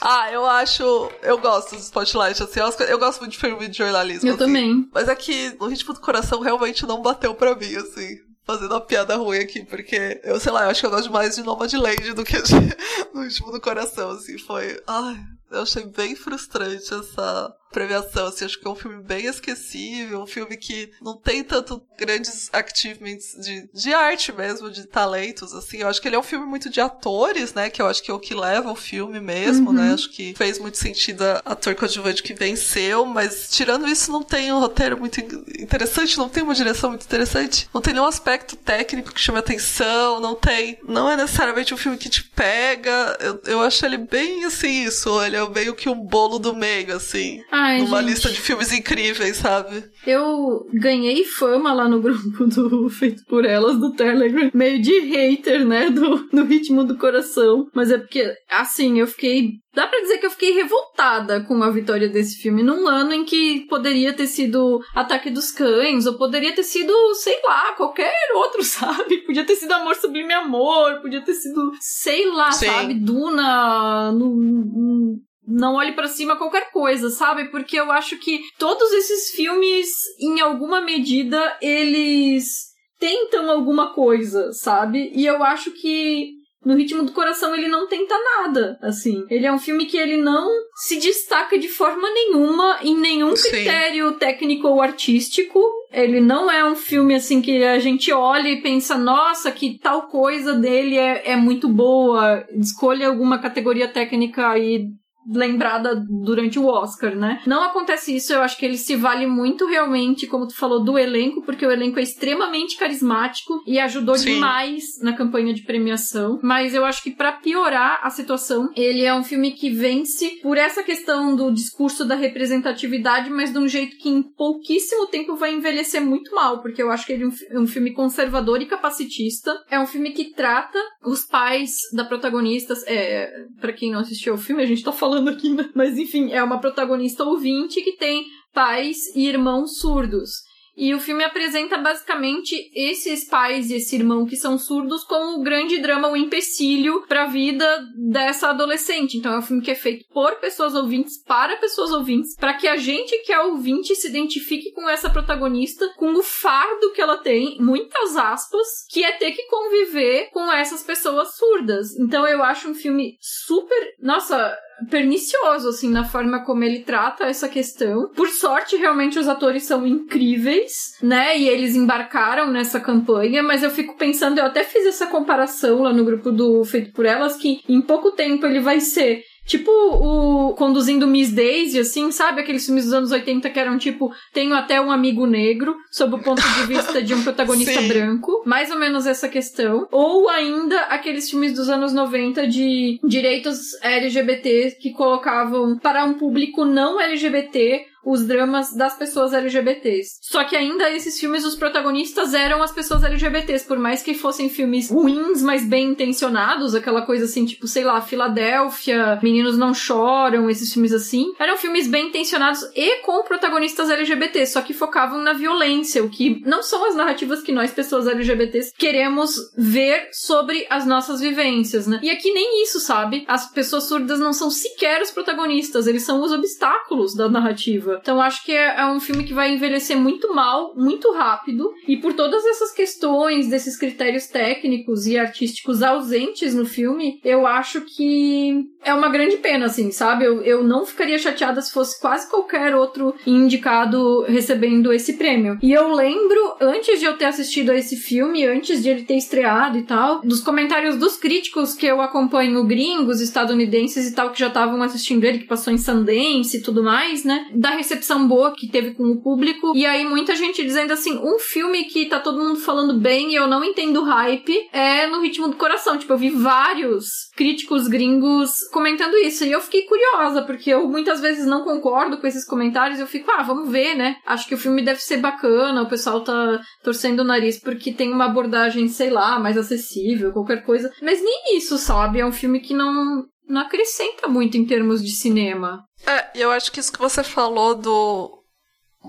ah, eu acho. Eu gosto do Spotlight, assim. Eu gosto muito de filme de jornalismo. Eu assim. também. Mas é que no ritmo do coração realmente não bateu pra mim, assim fazendo uma piada ruim aqui, porque eu sei lá, eu acho que eu gosto mais de Nomadland do que de No Ritmo do Coração, assim, foi. Ai, eu achei bem frustrante essa premiação, assim, acho que é um filme bem esquecível, um filme que não tem tanto grandes achievements de, de arte mesmo, de talentos, assim, eu acho que ele é um filme muito de atores, né, que eu acho que é o que leva o filme mesmo, né, uhum. né, acho que fez muito sentido a ator coadjuvante que venceu, mas tirando isso não tem um roteiro muito interessante, não tem uma direção muito interessante, não tem nenhum aspecto técnico que chame atenção, não tem, não é necessariamente um filme que te pega, eu, eu acho ele bem, assim, isso, ele é meio que um bolo do meio, assim. Ah, Ai, numa gente. lista de filmes incríveis, sabe? Eu ganhei fama lá no grupo do Feito por Elas do Telegram, meio de hater, né, do, do ritmo do coração. Mas é porque, assim, eu fiquei Dá pra dizer que eu fiquei revoltada com a vitória desse filme num ano em que poderia ter sido Ataque dos Cães, ou poderia ter sido, sei lá, qualquer outro, sabe? Podia ter sido Amor Sublime Amor, podia ter sido, sei lá, Sim. sabe? Duna, no, no, não olhe para cima qualquer coisa, sabe? Porque eu acho que todos esses filmes, em alguma medida, eles tentam alguma coisa, sabe? E eu acho que no ritmo do coração ele não tenta nada, assim. Ele é um filme que ele não se destaca de forma nenhuma em nenhum Sim. critério técnico ou artístico. Ele não é um filme assim que a gente olha e pensa, nossa, que tal coisa dele é, é muito boa. Escolha alguma categoria técnica aí lembrada durante o Oscar, né? Não acontece isso, eu acho que ele se vale muito realmente, como tu falou, do elenco, porque o elenco é extremamente carismático e ajudou Sim. demais na campanha de premiação. Mas eu acho que para piorar a situação, ele é um filme que vence por essa questão do discurso da representatividade, mas de um jeito que em pouquíssimo tempo vai envelhecer muito mal, porque eu acho que ele é um filme conservador e capacitista. É um filme que trata os pais da protagonista, é, para quem não assistiu ao filme, a gente tá falando falando aqui, né? Mas enfim, é uma protagonista ouvinte que tem pais e irmãos surdos. E o filme apresenta basicamente esses pais e esse irmão que são surdos como o grande drama, o empecilho para a vida dessa adolescente. Então é um filme que é feito por pessoas ouvintes, para pessoas ouvintes, para que a gente que é ouvinte se identifique com essa protagonista, com o fardo que ela tem, muitas aspas, que é ter que conviver com essas pessoas surdas. Então eu acho um filme super, nossa, pernicioso, assim, na forma como ele trata essa questão. Por sorte, realmente, os atores são incríveis, né? E eles embarcaram nessa campanha, mas eu fico pensando, eu até fiz essa comparação lá no grupo do Feito por Elas, que em pouco tempo ele vai ser Tipo o Conduzindo Miss Daisy, assim, sabe? Aqueles filmes dos anos 80 que eram tipo, tenho até um amigo negro, sob o ponto de vista de um protagonista branco. Mais ou menos essa questão. Ou ainda aqueles filmes dos anos 90 de direitos LGBT que colocavam para um público não LGBT os dramas das pessoas LGBTs. Só que ainda esses filmes, os protagonistas eram as pessoas LGBTs, por mais que fossem filmes ruins, mas bem intencionados, aquela coisa assim, tipo, sei lá, Filadélfia, Meninos Não Choram, esses filmes assim. Eram filmes bem intencionados e com protagonistas LGBTs, só que focavam na violência, o que não são as narrativas que nós, pessoas LGBTs, queremos ver sobre as nossas vivências, né? E aqui nem isso, sabe? As pessoas surdas não são sequer os protagonistas, eles são os obstáculos da narrativa. Narrativa. Então acho que é, é um filme que vai envelhecer muito mal, muito rápido, e por todas essas questões, desses critérios técnicos e artísticos ausentes no filme, eu acho que é uma grande pena, assim, sabe? Eu, eu não ficaria chateada se fosse quase qualquer outro indicado recebendo esse prêmio. E eu lembro, antes de eu ter assistido a esse filme, antes de ele ter estreado e tal, dos comentários dos críticos que eu acompanho gringos, estadunidenses e tal, que já estavam assistindo ele, que passou em Sundance e tudo mais, né? Da recepção boa que teve com o público. E aí muita gente dizendo assim, um filme que tá todo mundo falando bem e eu não entendo hype é No Ritmo do Coração. Tipo, eu vi vários críticos gringos comentando isso. E eu fiquei curiosa, porque eu muitas vezes não concordo com esses comentários. Eu fico, ah, vamos ver, né? Acho que o filme deve ser bacana, o pessoal tá torcendo o nariz porque tem uma abordagem, sei lá, mais acessível, qualquer coisa. Mas nem isso, sabe? É um filme que não, não acrescenta muito em termos de cinema. É, eu acho que isso que você falou do.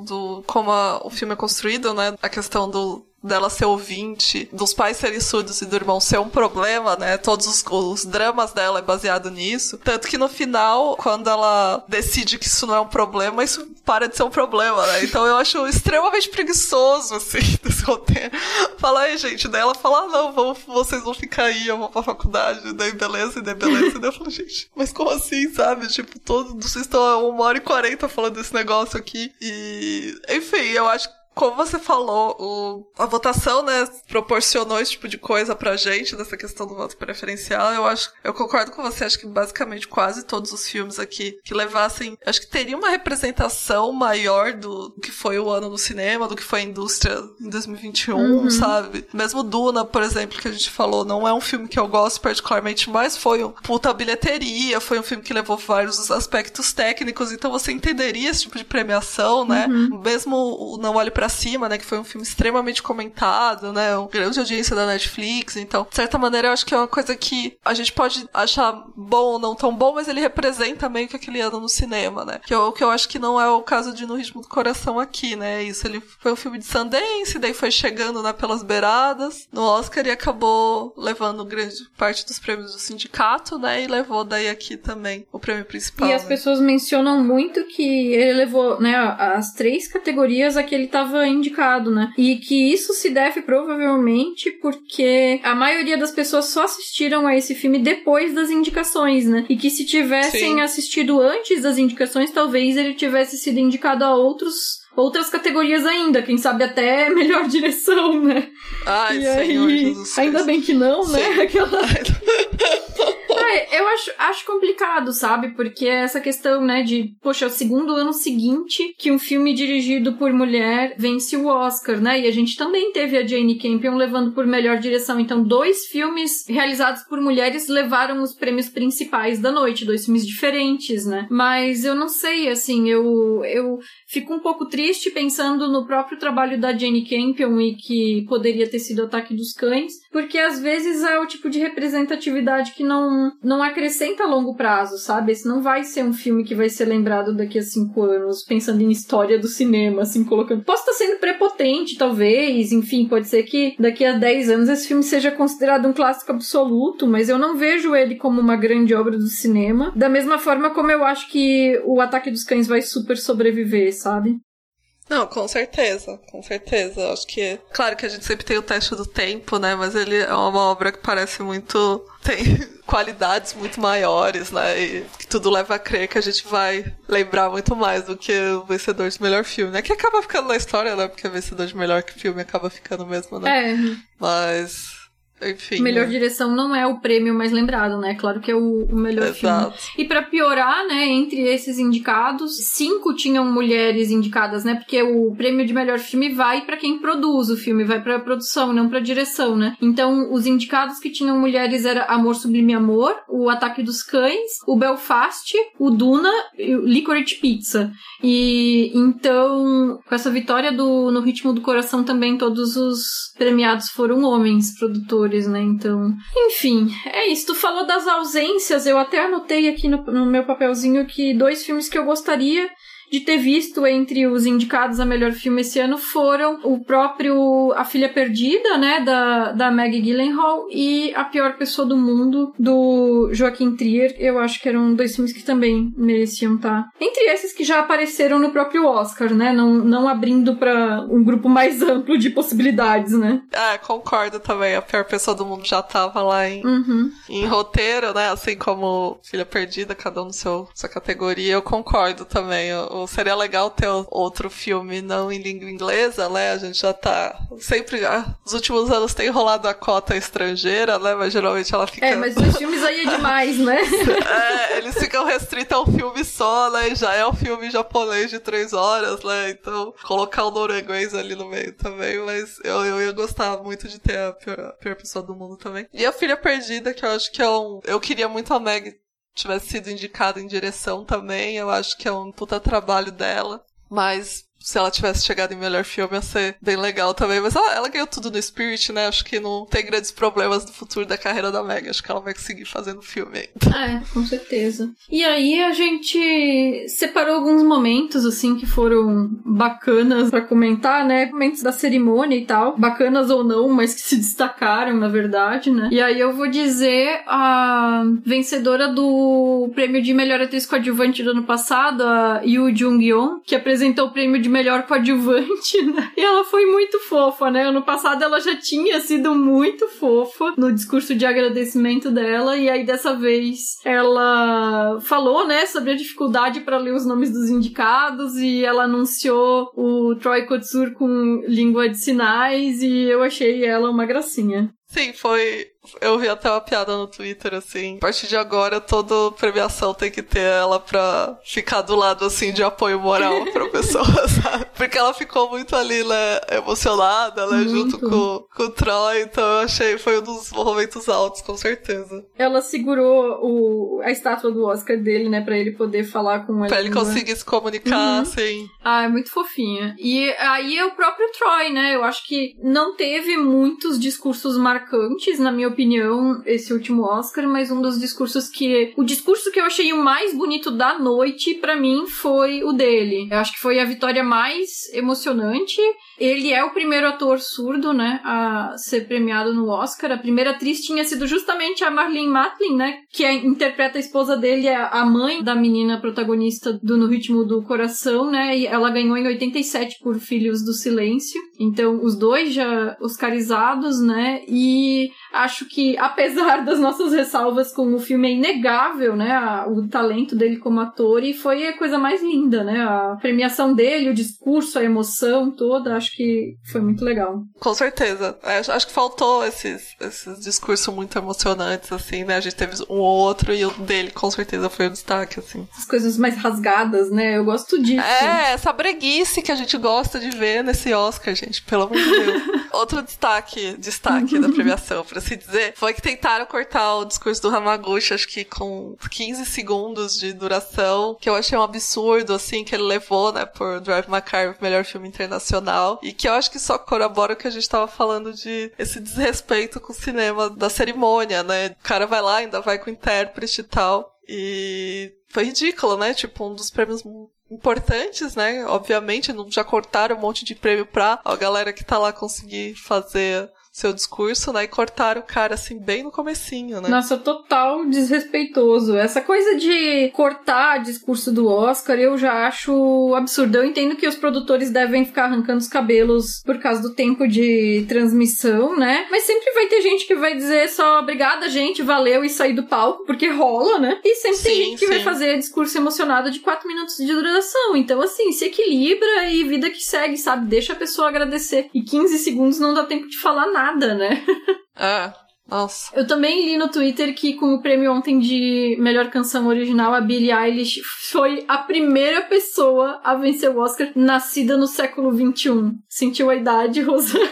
do como a, o filme é construído, né? A questão do dela ser ouvinte, dos pais serem surdos e do irmão ser um problema, né? Todos os, os, dramas dela é baseado nisso. Tanto que no final, quando ela decide que isso não é um problema, isso para de ser um problema, né? Então eu acho extremamente preguiçoso, assim, desse roteiro. Fala aí, gente. Daí ela fala, ah, não, vamos, vocês vão ficar aí, eu vou pra faculdade. Daí beleza, e daí beleza. E daí eu falo, gente, mas como assim, sabe? Tipo, todos vocês estão uma hora e quarenta falando desse negócio aqui. E, enfim, eu acho que como você falou, o, a votação, né, proporcionou esse tipo de coisa pra gente, dessa questão do voto preferencial. Eu acho, eu concordo com você, acho que basicamente quase todos os filmes aqui que levassem, acho que teria uma representação maior do, do que foi o ano do cinema, do que foi a indústria em 2021, uhum. sabe? Mesmo Duna, por exemplo, que a gente falou, não é um filme que eu gosto particularmente, mas foi um puta bilheteria, foi um filme que levou vários aspectos técnicos, então você entenderia esse tipo de premiação, né? Uhum. Mesmo o Não Olhe para Cima, né? Que foi um filme extremamente comentado, né? Um grande audiência da Netflix. Então, de certa maneira, eu acho que é uma coisa que a gente pode achar bom ou não tão bom, mas ele representa meio que aquele ano no cinema, né? Que eu, que eu acho que não é o caso de No Ritmo do Coração aqui, né? Isso, ele foi um filme de Sundance, daí foi chegando, né, pelas beiradas no Oscar e acabou levando grande parte dos prêmios do sindicato, né? E levou daí aqui também o prêmio principal. E as né? pessoas mencionam muito que ele levou, né, as três categorias a que ele estava estava indicado, né? E que isso se deve provavelmente porque a maioria das pessoas só assistiram a esse filme depois das indicações, né? E que se tivessem Sim. assistido antes das indicações, talvez ele tivesse sido indicado a outros outras categorias ainda, quem sabe até melhor direção, né? Ai, e Senhor aí, Jesus Ainda bem que não, né? Sim. né? Aquela... eu acho, acho complicado, sabe? Porque essa questão, né, de, poxa, é o segundo ano seguinte que um filme dirigido por mulher vence o Oscar, né? E a gente também teve a Jane Campion levando por melhor direção. Então, dois filmes realizados por mulheres levaram os prêmios principais da noite, dois filmes diferentes, né? Mas eu não sei, assim, eu, eu fico um pouco triste pensando no próprio trabalho da Jane Campion e que poderia ter sido Ataque dos Cães, porque às vezes é o tipo de representatividade que não, não acrescenta a longo prazo, sabe? Esse não vai ser um filme que vai ser lembrado daqui a cinco anos, pensando em história do cinema, assim, colocando. Posso estar sendo prepotente, talvez, enfim, pode ser que daqui a dez anos esse filme seja considerado um clássico absoluto, mas eu não vejo ele como uma grande obra do cinema. Da mesma forma como eu acho que o Ataque dos Cães vai super sobreviver, sabe? Não, com certeza, com certeza. Acho que, claro que a gente sempre tem o teste do tempo, né? Mas ele é uma obra que parece muito. tem qualidades muito maiores, né? E que tudo leva a crer que a gente vai lembrar muito mais do que o vencedor de melhor filme, né? Que acaba ficando na história, né? Porque o vencedor de melhor filme acaba ficando mesmo, né? É. Mas. Enfim. Melhor né? direção não é o prêmio mais lembrado, né? Claro que é o, o melhor Exato. filme. E para piorar, né, entre esses indicados, cinco tinham mulheres indicadas, né? Porque o prêmio de melhor filme vai para quem produz o filme, vai para produção, não para direção, né? Então, os indicados que tinham mulheres era Amor Sublime Amor, O Ataque dos Cães, o Belfast, o Duna e o Licorice Pizza. E então, com essa vitória do No Ritmo do Coração também todos os premiados foram homens produtores né? Então, enfim, é isso. Tu falou das ausências, eu até anotei aqui no, no meu papelzinho que dois filmes que eu gostaria de ter visto entre os indicados a melhor filme esse ano foram o próprio A Filha Perdida, né, da, da Maggie Gyllenhaal e A Pior Pessoa do Mundo, do Joaquim Trier. Eu acho que eram dois filmes que também mereciam estar. Entre esses que já apareceram no próprio Oscar, né, não, não abrindo para um grupo mais amplo de possibilidades, né. É, concordo também. A Pior Pessoa do Mundo já tava lá em, Uhum. em roteiro, né? Assim como Filha Perdida, cada um no seu sua categoria. Eu concordo também. O, seria legal ter outro filme não em língua inglesa, né? A gente já tá sempre. ah, Nos últimos anos tem rolado a cota estrangeira, né? Mas geralmente ela fica. É, mas dois filmes aí é demais, né? É, eles ficam restritos a um filme só, né? E já é um filme japonês de três horas, né? Então, colocar o norueguês ali no meio também, mas eu, eu ia gostar muito de ter a pior, a pior pessoa do mundo também. E a Filha Perdida, que eu acho que é um. Eu queria muito a Meg tivesse sido indicada em direção também, eu acho que é um puta trabalho dela. Mas se ela tivesse chegado em melhor filme, ia ser bem legal também. Mas ela, ela ganhou tudo no Spirit, né? Acho que não tem grandes problemas no futuro da carreira da Meg. Acho que ela vai conseguir fazendo filme ainda. É, com certeza. E aí a gente separou alguns momentos, assim, que foram bacanas pra comentar, né? Momentos da cerimônia e tal. Bacanas ou não, mas que se destacaram, na verdade, né? E aí eu vou dizer a vencedora do prêmio de melhor atriz coadjuvante do ano passado, a Yoo Jung-yeon, que apresentou o prêmio de melhor coadjuvante, né? E ela foi muito fofa, né? Ano passado ela já tinha sido muito fofa no discurso de agradecimento dela, e aí dessa vez ela falou, né, sobre a dificuldade para ler os nomes dos indicados, e ela anunciou o Troy Kotsur com língua de sinais, e eu achei ela uma gracinha. Sim, foi. Eu vi até uma piada no Twitter, assim. A partir de agora, toda premiação tem que ter ela pra ficar do lado, assim, de apoio moral pra pessoa, sabe? Porque ela ficou muito ali, né, emocionada, né, Muito. junto com, com o Troy. Então eu achei, foi um dos momentos altos, com certeza. Ela segurou o, a estátua do Oscar dele, né, pra ele poder falar com a Pra ele conseguir se comunicar, Uhum. assim. Ah, é muito fofinha. E aí é o próprio Troy, né? Eu acho que não teve muitos discursos marcantes, na minha opinião, esse último Oscar, mas um dos discursos que. O discurso que eu achei o mais bonito da noite, pra mim, foi o dele. Eu acho que foi a vitória mais emocionante. Ele é o primeiro ator surdo, né, a ser premiado no Oscar. A primeira atriz tinha sido justamente a Marlene Matlin, né, que é- interpreta a esposa dele, é a mãe da menina protagonista do No Ritmo do Coração, né, e ela ganhou em 87 por Filhos do Silêncio. Então, os dois já oscarizados, né, e acho que, apesar das nossas ressalvas com o filme, é inegável, né, a- o talento dele como ator, e foi a coisa mais linda, né, a premiação dele, o discurso, a emoção toda, acho que foi muito legal. Com certeza. É, Acho, que faltou esses, esses discursos muito emocionantes, assim, né? A gente teve um ou outro e o dele, com certeza, foi o destaque, assim. As coisas mais rasgadas, né, eu gosto disso. É, essa breguice que a gente gosta de ver nesse Oscar, gente, pelo amor de Deus. Outro destaque, destaque da premiação, por assim dizer, foi que tentaram cortar o discurso do Hamaguchi, acho que com 15 segundos de duração, que eu achei um absurdo, assim, que ele levou, né, por Drive My Car, melhor filme internacional, e que eu acho que só corrobora o que a gente tava falando de esse desrespeito com o cinema da cerimônia, né? O cara vai lá, ainda vai com o intérprete e tal, e foi ridículo, né? Tipo, um dos prêmios importantes, né? Obviamente, não- já cortaram um monte de prêmio pra a galera que tá lá conseguir fazer seu discurso, né? E cortaram o cara, assim, bem no comecinho, né? Nossa, total desrespeitoso. Essa coisa de cortar discurso do Oscar, eu já acho absurdo. Eu entendo que os produtores devem ficar arrancando os cabelos por causa do tempo de transmissão, né? Mas sempre vai ter gente que vai dizer só obrigada, gente, valeu e sair do palco, porque rola, né? E sempre tem Sim, gente que vai sim. fazer discurso emocionado de quatro minutos de duração. Então, assim, se equilibra e vida que segue, sabe? Deixa a pessoa agradecer. E 15 segundos não dá tempo de falar nada, né? É. Nossa. Eu também li no Twitter que com o prêmio ontem de melhor canção original, a Billie Eilish foi a primeira pessoa a vencer o Oscar nascida no século XXI. Sentiu a idade, Rosana?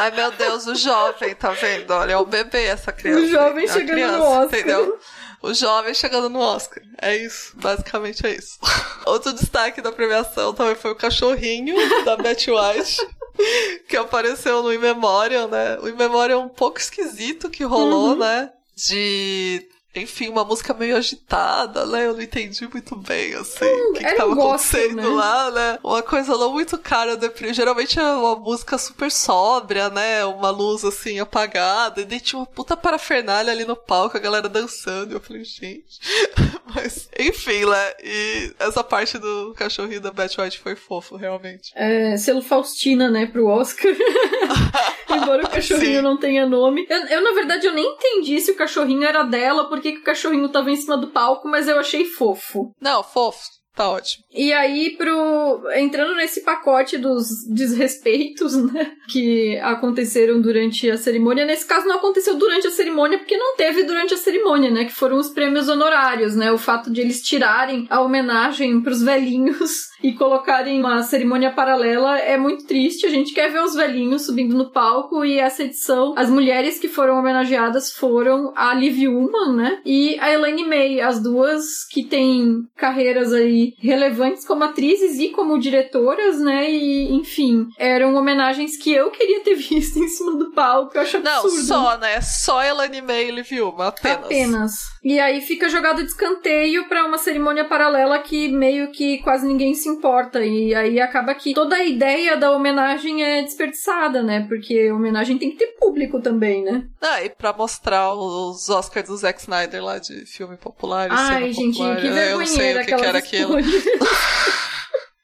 Ai, meu Deus, o jovem, tá vendo? Olha, é o bebê essa criança. O jovem É chegando criança, no Oscar. Entendeu? O jovem chegando no Oscar. É isso. Basicamente é isso. Outro destaque da premiação também foi o cachorrinho da Betty White. Que apareceu no In Memoriam, né? O In Memoriam é um pouco esquisito que rolou, Uhum. né? De enfim, uma música meio agitada, né? Eu não entendi muito bem, assim, Hum, o que, que era tava acontecendo né? lá, né? Uma coisa não muito cara, deprê. Geralmente é uma música super sóbria, né? Uma luz, assim, apagada. E daí tinha uma puta parafernália ali no palco, a galera dançando. E eu falei, gente. Mas, enfim, né? E essa parte do cachorrinho da Beth White foi fofo, realmente. É, selo Faustina, né, pro Oscar. Embora o cachorrinho Sim. não tenha nome. Eu, eu, na verdade, eu nem entendi se o cachorrinho era dela, por que que o cachorrinho tava em cima do palco, mas eu achei fofo. Não, fofo. Tá ótimo. E aí, pro. Entrando nesse pacote dos desrespeitos, né? Que aconteceram durante a cerimônia. Nesse caso, não aconteceu durante a cerimônia, porque não teve durante a cerimônia, né? Que foram os prêmios honorários, né? O fato de eles tirarem a homenagem pros velhinhos e colocarem uma cerimônia paralela é muito triste. A gente quer ver os velhinhos subindo no palco e essa edição, as mulheres que foram homenageadas foram a Liv Ullmann, né? E a Elaine May, as duas que têm carreiras aí relevantes como atrizes e como diretoras, né? E, enfim, eram homenagens que eu queria ter visto em cima do palco. Eu acho Não, absurdo. só, né? Só Elane May e Ullmann, apenas. Apenas. E aí fica jogado de escanteio pra uma cerimônia paralela que meio que quase ninguém se importa. E aí acaba que toda a ideia da homenagem é desperdiçada, né? Porque homenagem tem que ter público também, né? Ah, e pra mostrar os Oscars do Zack Snyder lá de filme popular. e Ai, gente, popular. que Eu não sei o que, que era aquilo.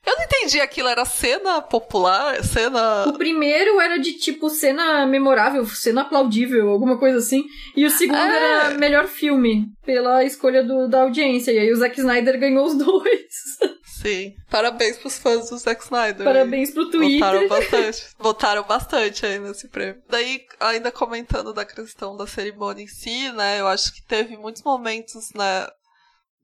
Eu não entendi aquilo, era cena popular? Cena. O primeiro era de tipo cena memorável, cena aplaudível, alguma coisa assim. E o segundo É. era melhor filme, pela escolha do, da audiência. E aí o Zack Snyder ganhou os dois. Sim. Parabéns pros fãs do Zack Snyder. Parabéns pro Twitter. Votaram bastante. Votaram bastante aí nesse prêmio. Daí, ainda comentando da questão da cerimônia em si, né? Eu acho que teve muitos momentos, né?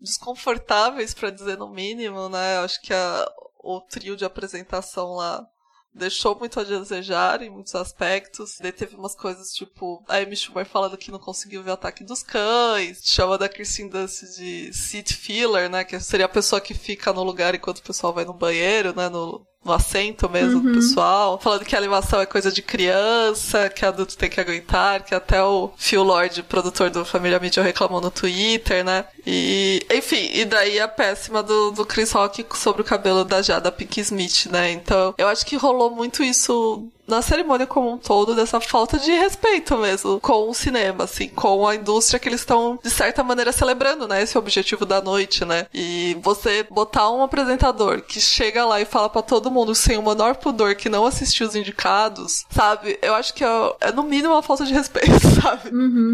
Desconfortáveis, pra dizer no mínimo, né? Acho que a, o trio de apresentação lá deixou muito a desejar em muitos aspectos. Daí teve umas coisas tipo a Amy Schumer falando que não conseguiu ver o ataque dos cães, chama da Kirsten Dunst de seat filler, né? Que seria a pessoa que fica no lugar enquanto o pessoal vai no banheiro, né? No, no assento mesmo do pessoal. Falando que a animação é coisa de criança, que adulto tem que aguentar, que até o Phil Lord, produtor do Família Media, reclamou no Twitter, né? E, enfim, e daí a péssima do, do Chris Rock sobre o cabelo da Jada Pink Smith, né? Então, eu acho que rolou muito isso na cerimônia como um todo, dessa falta de respeito mesmo com o cinema, assim, com a indústria que eles estão, de certa maneira, celebrando, né? Esse objetivo da noite, né? E você botar um apresentador que chega lá e fala pra todo mundo sem o menor pudor que não assistiu os indicados, sabe? Eu acho que é, é no mínimo uma falta de respeito, sabe?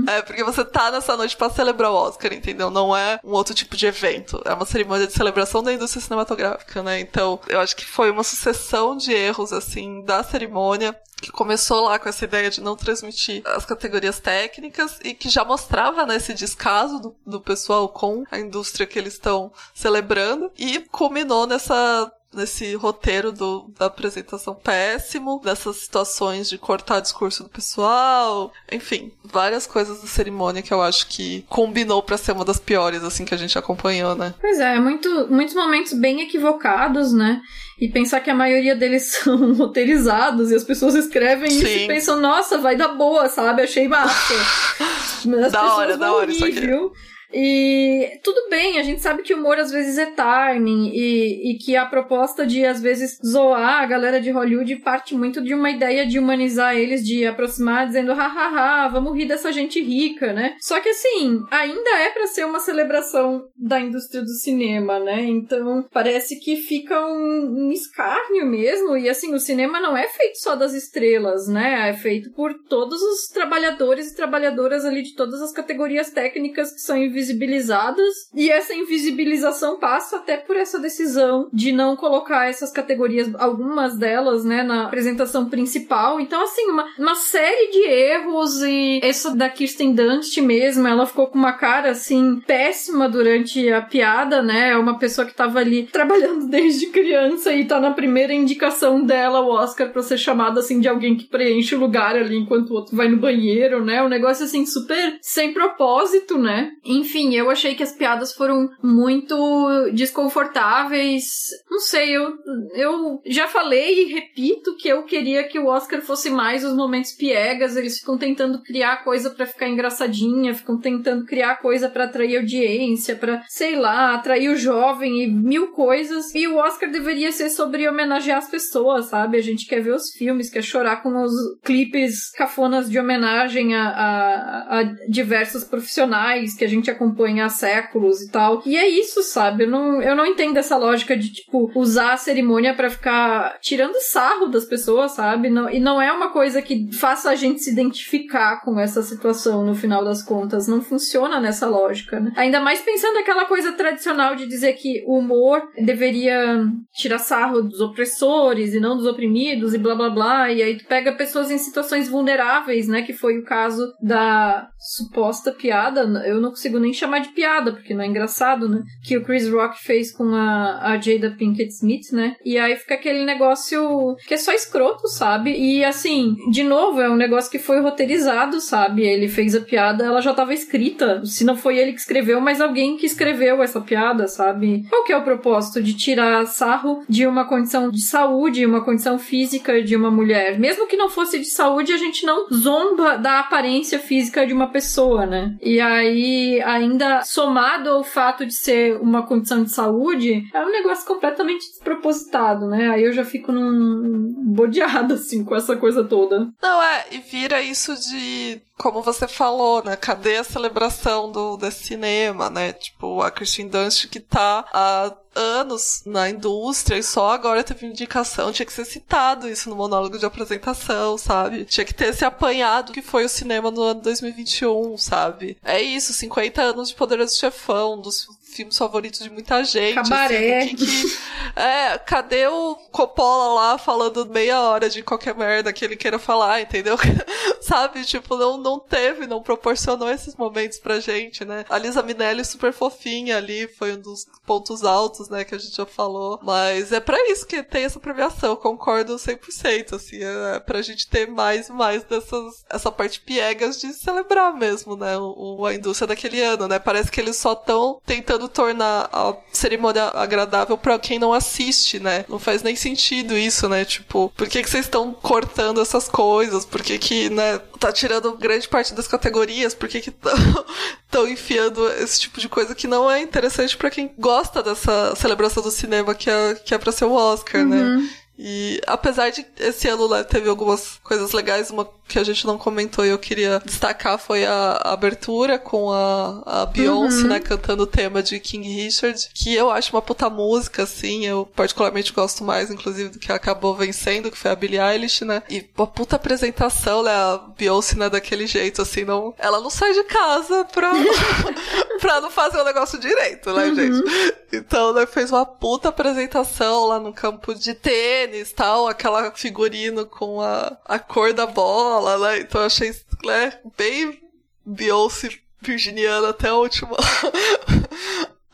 É, porque você tá nessa noite pra celebrar o Oscar, entendeu? Não é um outro tipo de evento. É uma cerimônia de celebração da indústria cinematográfica, né? Então, eu acho que foi uma sucessão de erros, assim, da cerimônia que começou lá com essa ideia de não transmitir as categorias técnicas e que já mostrava né, esse descaso do, do pessoal com a indústria que eles estão celebrando e culminou nessa nesse roteiro do, da apresentação péssimo, dessas situações de cortar discurso do pessoal, enfim, várias coisas da cerimônia que eu acho que combinou pra ser uma das piores, assim, que a gente acompanhou, né? Pois é, muito, muitos momentos bem equivocados, né? E pensar que a maioria deles são roteirizados e as pessoas escrevem isso Sim. e pensam, nossa, vai dar boa, sabe? Achei massa. Mas as Da pessoas hora, da hora isso rir, aqui. viu? E tudo bem, a gente sabe que o humor às vezes é timing e, e que a proposta de às vezes zoar a galera de Hollywood parte muito de uma ideia de humanizar eles, de aproximar dizendo hahaha, vamos rir dessa gente rica, né? Só que assim, ainda é pra ser uma celebração da indústria do cinema, né? Então parece que fica um, um escárnio mesmo. E assim, o cinema não é feito só das estrelas, né? É feito por todos os trabalhadores e trabalhadoras ali de todas as categorias técnicas que são invisibilizadas. E essa invisibilização passa até por essa decisão de não colocar essas categorias, algumas delas, né, na apresentação principal. Então, assim, uma, uma série de erros e essa da Kirsten Dunst mesmo, ela ficou com uma cara, assim, péssima durante a piada, né? É uma pessoa que tava ali trabalhando desde criança e tá na primeira indicação dela o Oscar pra ser chamada, assim, de alguém que preenche o lugar ali enquanto o outro vai no banheiro, né? Um negócio, assim, super sem propósito, né? Enfim. Enfim, eu achei que as piadas foram muito desconfortáveis. Não sei, eu, eu já falei e repito que eu queria que o Oscar fosse mais os momentos piegas. Eles ficam tentando criar coisa para ficar engraçadinha, ficam tentando criar coisa para atrair audiência, para sei lá, atrair o jovem e mil coisas. E o Oscar deveria ser sobre homenagear as pessoas, sabe? A gente quer ver os filmes, quer chorar com os clipes cafonas de homenagem a, a, a diversos profissionais que a gente acompanha há séculos e tal. E é isso, sabe? Eu não, eu não entendo essa lógica de, tipo, usar a cerimônia para ficar tirando sarro das pessoas, sabe? Não, e não é uma coisa que faça a gente se identificar com essa situação no final das contas. Não funciona nessa lógica, né? Ainda mais pensando aquela coisa tradicional de dizer que o humor deveria tirar sarro dos opressores e não dos oprimidos e blá blá blá. E aí tu pega pessoas em situações vulneráveis, né? Que foi o caso da suposta piada. Eu não consigo nem chamar de piada, porque não é engraçado, né? Que o Chris Rock fez com a, a Jada Pinkett Smith, né? E aí fica aquele negócio que é só escroto, sabe? E assim, de novo, é um negócio que foi roteirizado, sabe? Ele fez a piada, ela já estava escrita. Se não foi ele que escreveu, mas alguém que escreveu essa piada, sabe? Qual que é o propósito de tirar sarro de uma condição de saúde, uma condição física de uma mulher? Mesmo que não fosse de saúde, a gente não zomba da aparência física de uma pessoa, né? E aí, ainda somado ao fato de ser uma condição de saúde, é um negócio completamente despropositado, né? Aí eu já fico num bodeado, assim, com essa coisa toda. Não, é, e vira isso de como você falou, né? Cadê a celebração do, desse cinema, né? Tipo, a Christine Dunst que tá há anos na indústria e só agora teve indicação, tinha que ser citado isso no monólogo de apresentação, sabe? Tinha que ter se apanhado que foi o cinema no ano 2021, sabe? É isso, 50 anos de Poderoso Chefão, dos filmes favoritos de muita gente. Cabaré. Assim, que, que... É, cadê o Coppola lá falando meia hora de qualquer merda que ele queira falar, entendeu? Sabe? Tipo, não, não teve, não proporcionou esses momentos pra gente, né? A Lisa Minelli super fofinha ali, foi um dos pontos altos, né, que a gente já falou. Mas é para isso que tem essa premiação, concordo 100%, assim, é pra gente ter mais e mais dessas, essa parte piegas de celebrar mesmo, né, o, a indústria daquele ano, né? Parece que eles só estão tentando tornar a cerimônia agradável para quem não assiste, né? Não faz nem sentido isso, né? Tipo, por que, que vocês estão cortando essas coisas? Por que que, né, tá tirando grande parte das categorias? Por que que estão enfiando esse tipo de coisa que não é interessante para quem gosta dessa celebração do cinema que é, que é pra ser o Oscar, né? uhum. né? E apesar de esse ano lá teve algumas coisas legais, uma que a gente não comentou e eu queria destacar foi a, abertura com a, a Beyoncé, uhum. né, cantando o tema de King Richard, que eu acho uma puta música, assim, eu particularmente gosto mais, inclusive, do que acabou vencendo, que foi a Billie Eilish, né, e uma puta apresentação, né, a Beyoncé, né, daquele jeito, assim, não, ela não sai de casa pra, pra não fazer o negócio direito, né, uhum. gente. Então, né, fez uma puta apresentação lá no campo de tênis, tal, aquela figurino com a, a cor da bola, né? Então eu achei né, bem Beyoncé virginiana até a última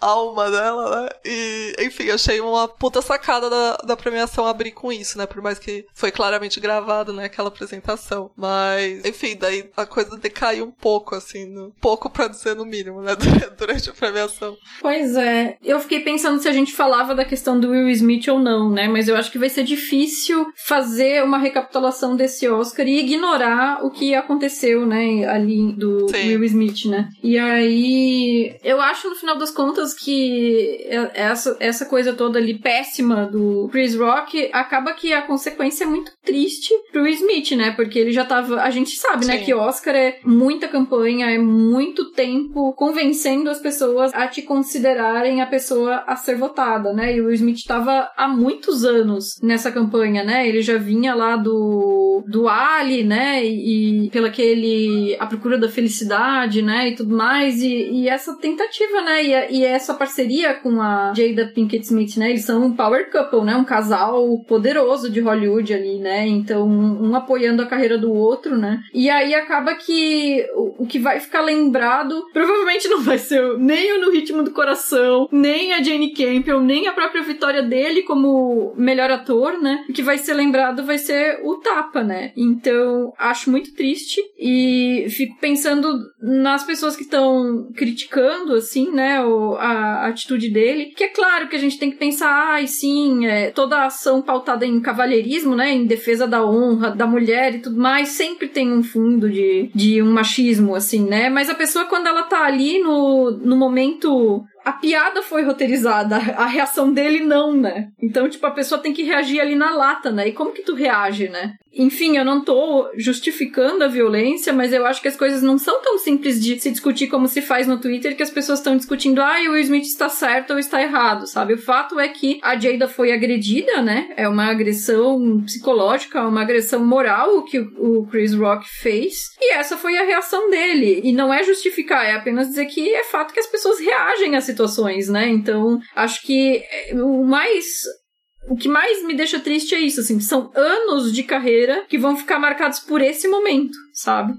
alma dela, né? E, enfim, achei uma puta sacada da, da premiação abrir com isso, né? Por mais que foi claramente gravado, né? Aquela apresentação. Mas, enfim, daí a coisa decaiu um pouco, assim, no, pouco pra dizer no mínimo, né? Durante a premiação. Pois é. Eu fiquei pensando se a gente falava da questão do Will Smith ou não, né? Mas eu acho que vai ser difícil fazer uma recapitulação desse Oscar e ignorar o que aconteceu, né? Ali do Sim. Will Smith, né? E aí, eu acho, no final das contas, que essa, essa coisa toda ali péssima do Chris Rock acaba que a consequência é muito triste pro Smith, né? Porque ele já tava. A gente sabe, né, Sim. né, que Oscar é muita campanha, é muito tempo convencendo as pessoas a te considerarem a pessoa a ser votada, né? E o Smith tava há muitos anos nessa campanha, né? Ele já vinha lá do, do Ali, né? E, e pelo aquele A Procura da Felicidade, né? E tudo mais. E, e essa tentativa, né? E, e é essa parceria com a Jada Pinkett Smith, né? Eles são um power couple, né? Um casal poderoso de Hollywood ali, né? Então, um apoiando a carreira do outro, né? E aí acaba que o, o que vai ficar lembrado provavelmente não vai ser nem o No Ritmo do Coração, nem a Jane Campbell, nem a própria vitória dele como melhor ator, né? O que vai ser lembrado vai ser o Tapa, né? Então, acho muito triste e fico pensando nas pessoas que estão criticando, assim, né, a, a, atitude dele. Que é claro que a gente tem que pensar, ai, sim, é, toda a ação pautada em cavalheirismo, né, em defesa da honra da mulher e tudo mais, sempre tem um fundo de, de um machismo, assim, né? Mas a pessoa, quando ela tá ali no, no momento a piada foi roteirizada, a reação dele não, né? Então, tipo, a pessoa tem que reagir ali na lata, né? E como que tu reage, né? Enfim, eu não tô justificando a violência, mas eu acho que as coisas não são tão simples de se discutir como se faz no Twitter, que as pessoas estão discutindo, ah, o Will Smith está certo ou está errado, sabe? O fato é que a Jada foi agredida, né? É uma agressão psicológica, uma agressão moral que o Chris Rock fez, e essa foi a reação dele. E não é justificar, é apenas dizer que é fato que as pessoas reagem a situações, né? Então, acho que o mais o que mais me deixa triste é isso, assim, são anos de carreira que vão ficar marcados por esse momento, sabe?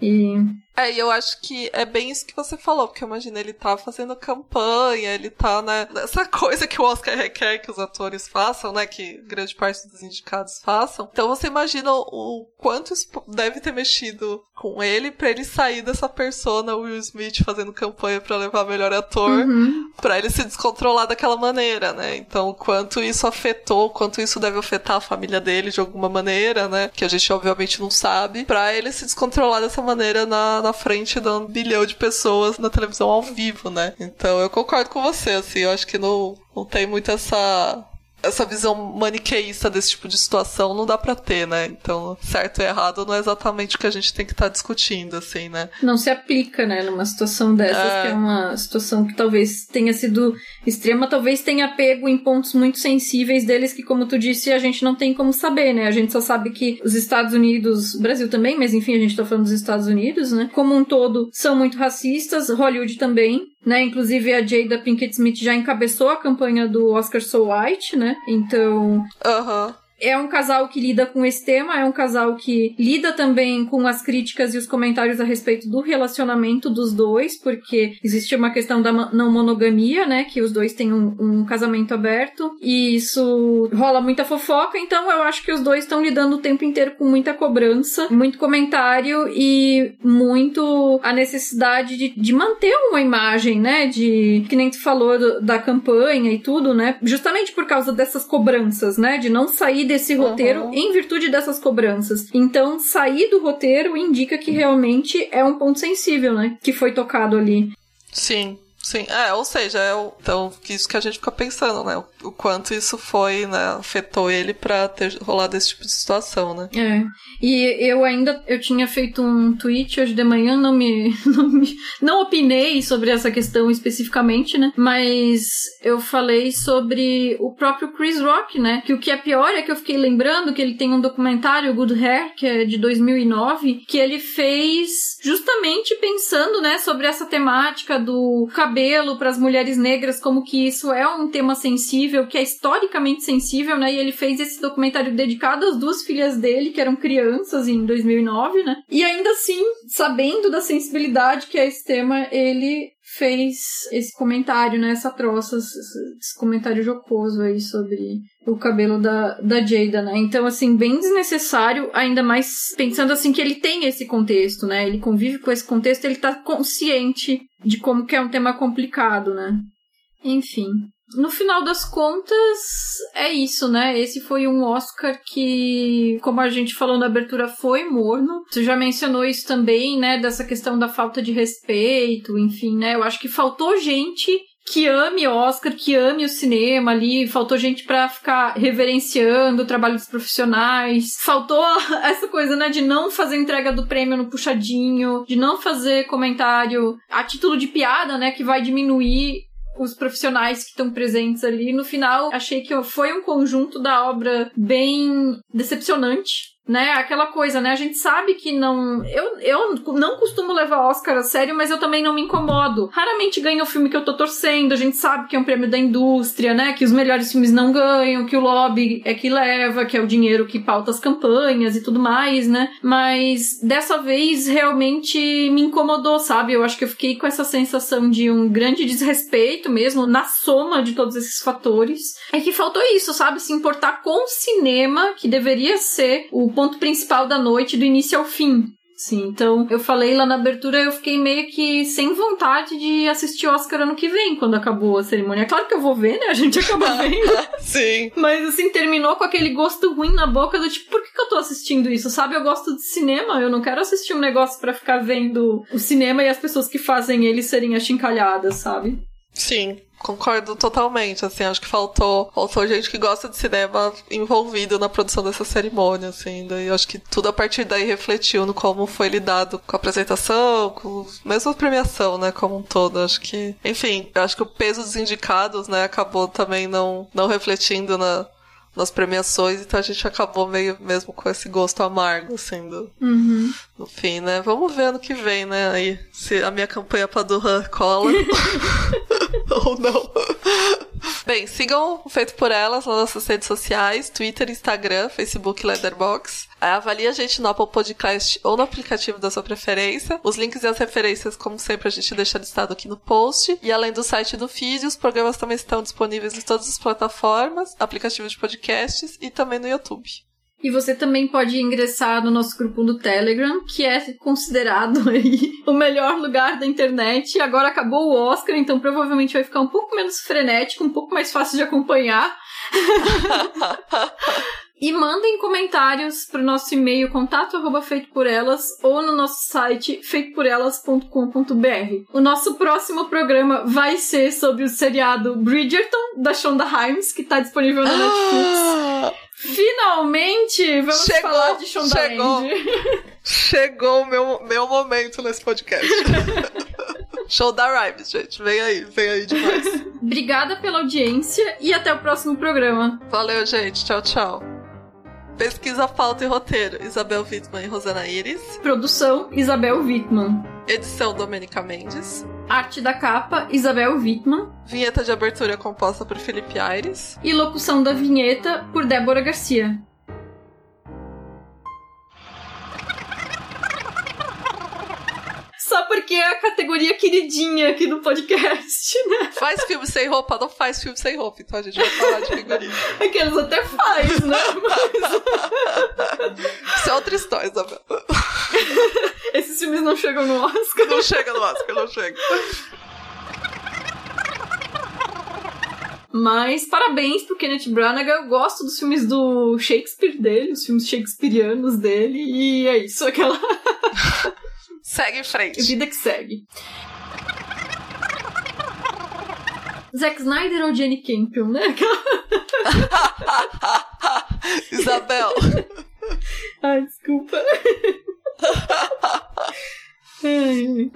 E é, e eu acho que é bem isso que você falou, porque imagina, ele tá fazendo campanha, ele tá, né, nessa coisa que o Oscar requer que os atores façam, né, que grande parte dos indicados façam. Então você imagina o quanto isso deve ter mexido com ele para ele sair dessa persona Will Smith fazendo campanha para levar melhor ator, uhum. para ele se descontrolar daquela maneira, né? Então, quanto isso afetou, quanto isso deve afetar a família dele de alguma maneira, né? Que a gente obviamente não sabe, para ele se descontrolar dessa maneira na na frente de um bilhão de pessoas na televisão ao vivo, né? Então eu concordo com você, assim, eu acho que não, não tem muito essa essa visão maniqueísta desse tipo de situação não dá para ter, né? Então, certo e errado não é exatamente o que a gente tem que estar tá discutindo, assim, né? Não se aplica, né, numa situação dessas, é... que é uma situação que talvez tenha sido extrema, talvez tenha pego em pontos muito sensíveis deles que, como tu disse, a gente não tem como saber, né? A gente só sabe que os Estados Unidos, Brasil também, mas enfim, a gente tá falando dos Estados Unidos, né? Como um todo, são muito racistas, Hollywood também, né? Inclusive a Jada Pinkett Smith já encabeçou a campanha do Oscar So White, né? Então, Aham é um casal que lida com esse tema, é um casal que lida também com as críticas e os comentários a respeito do relacionamento dos dois, porque existe uma questão da não monogamia, né? Que os dois têm um, um casamento aberto e isso rola muita fofoca, então eu acho que os dois estão lidando o tempo inteiro com muita cobrança, muito comentário e muito a necessidade de, de manter uma imagem, né? De que nem tu falou do, da campanha e tudo, né? Justamente por causa dessas cobranças, né? De não sair desse roteiro uhum. em virtude dessas cobranças. Então, sair do roteiro indica que realmente é um ponto sensível, né? Que foi tocado ali. Sim. Sim, é, ou seja, é o, então isso que a gente fica pensando, né? O, o, quanto isso foi, né, afetou ele pra ter rolado esse tipo de situação, né? É. E eu ainda eu tinha feito um tweet hoje de manhã, não me não, me, não opinei sobre essa questão especificamente, né? Mas eu falei sobre o próprio Chris Rock, né? Que o que é pior é que eu fiquei lembrando que ele tem um documentário Good Hair, que é de 2009, que ele fez justamente pensando, né, sobre essa temática do cabelo cabelo para as mulheres negras, como que isso é um tema sensível, que é historicamente sensível, né? E ele fez esse documentário dedicado às duas filhas dele, que eram crianças em 2009, né? E ainda assim, sabendo da sensibilidade que é esse tema, ele fez esse comentário, né? Essa troça, esse comentário jocoso aí sobre o cabelo da, da Jada, né? Então, assim, bem desnecessário, ainda mais pensando assim que ele tem esse contexto, né? Ele convive com esse contexto, ele tá consciente de como que é um tema complicado, né? Enfim. No final das contas, é isso, né? Esse foi um Oscar que, como a gente falou na abertura, foi morno. Você já mencionou isso também, né? Dessa questão da falta de respeito, enfim, né? Eu acho que faltou gente que ame Oscar, que ame o cinema ali, faltou gente para ficar reverenciando o trabalho dos profissionais, faltou essa coisa, né, de não fazer entrega do prêmio no puxadinho, de não fazer comentário a título de piada, né, que vai diminuir os profissionais que estão presentes ali. No final, achei que foi um conjunto da obra bem decepcionante né? Aquela coisa, né? A gente sabe que não. Eu, eu não costumo levar Oscar a sério, mas eu também não me incomodo. Raramente ganha o filme que eu tô torcendo. A gente sabe que é um prêmio da indústria, né? Que os melhores filmes não ganham, que o lobby é que leva, que é o dinheiro que pauta as campanhas e tudo mais, né? Mas dessa vez realmente me incomodou, sabe? Eu acho que eu fiquei com essa sensação de um grande desrespeito mesmo, na soma de todos esses fatores. É que faltou isso, sabe? Se importar com o cinema, que deveria ser o ponto principal da noite, do início ao fim. Sim, então eu falei lá na abertura, eu fiquei meio que sem vontade de assistir Oscar ano que vem, quando acabou a cerimônia. Claro que eu vou ver, né? A gente acaba vendo. Sim. Mas assim, terminou com aquele gosto ruim na boca do tipo, por que, que eu tô assistindo isso? Sabe? Eu gosto de cinema, eu não quero assistir um negócio para ficar vendo o cinema e as pessoas que fazem ele serem achincalhadas, sabe? Sim, concordo totalmente, assim, acho que faltou, faltou gente que gosta de cinema envolvido na produção dessa cerimônia, assim, daí acho que tudo a partir daí refletiu no como foi lidado com a apresentação, com mesmo a premiação, né, como um todo, acho que, enfim, acho que o peso dos indicados, né, acabou também não, não refletindo na, nas premiações, então a gente acabou meio mesmo com esse gosto amargo, assim, do, uhum. no fim, né? Vamos ver ano que vem, né? Aí, se a minha campanha pra Duran cola ou não. Bem, sigam o Feito por Elas nas nossas redes sociais, Twitter, Instagram, Facebook, Letterboxd. Avalie a gente no Apple Podcast ou no aplicativo da sua preferência. Os links e as referências, como sempre, a gente deixa listado aqui no post. E além do site do feed, os programas também estão disponíveis em todas as plataformas, aplicativos de podcasts e também no YouTube. E você também pode ingressar no nosso grupo do Telegram, que é considerado aí o melhor lugar da internet. Agora acabou o Oscar, então provavelmente vai ficar um pouco menos frenético, um pouco mais fácil de acompanhar. E mandem comentários para o nosso e-mail contato arroba feito por elas ou no nosso site feitoporelas.com.br. O nosso próximo programa vai ser sobre o seriado Bridgerton, da Shonda Rhimes, que está disponível na Netflix. Finalmente vamos chegou, falar de Shonda chegou, Chegou o meu, meu momento nesse podcast. Show da Rhymes, gente. Vem aí, vem aí demais. Obrigada pela audiência e até o próximo programa. Valeu, gente. Tchau, tchau. Pesquisa, pauta e roteiro: Isabel Wittmann e Rosana Iris. Produção: Isabel Wittmann. Edição: Domênica Mendes. Arte da capa: Isabel Wittmann. Vinheta de abertura composta por Felipe Aires. E locução da vinheta por Débora Garcia. Só porque é a categoria queridinha aqui do podcast, né? Faz filme sem roupa, não faz filme sem roupa, então a gente vai falar de figurino. Aqueles até faz, né? Mas... Isso é outra história, Isabel. Esses filmes não chegam no Oscar. Não chega no Oscar, não chega. Mas parabéns pro Kenneth Branagh. Eu gosto dos filmes do Shakespeare dele, os filmes shakespearianos dele. E é isso, aquela. Segue em frente. Vida que segue. Zack Snyder ou Jenny Campion, né? Isabel. Ai, desculpa. Ai.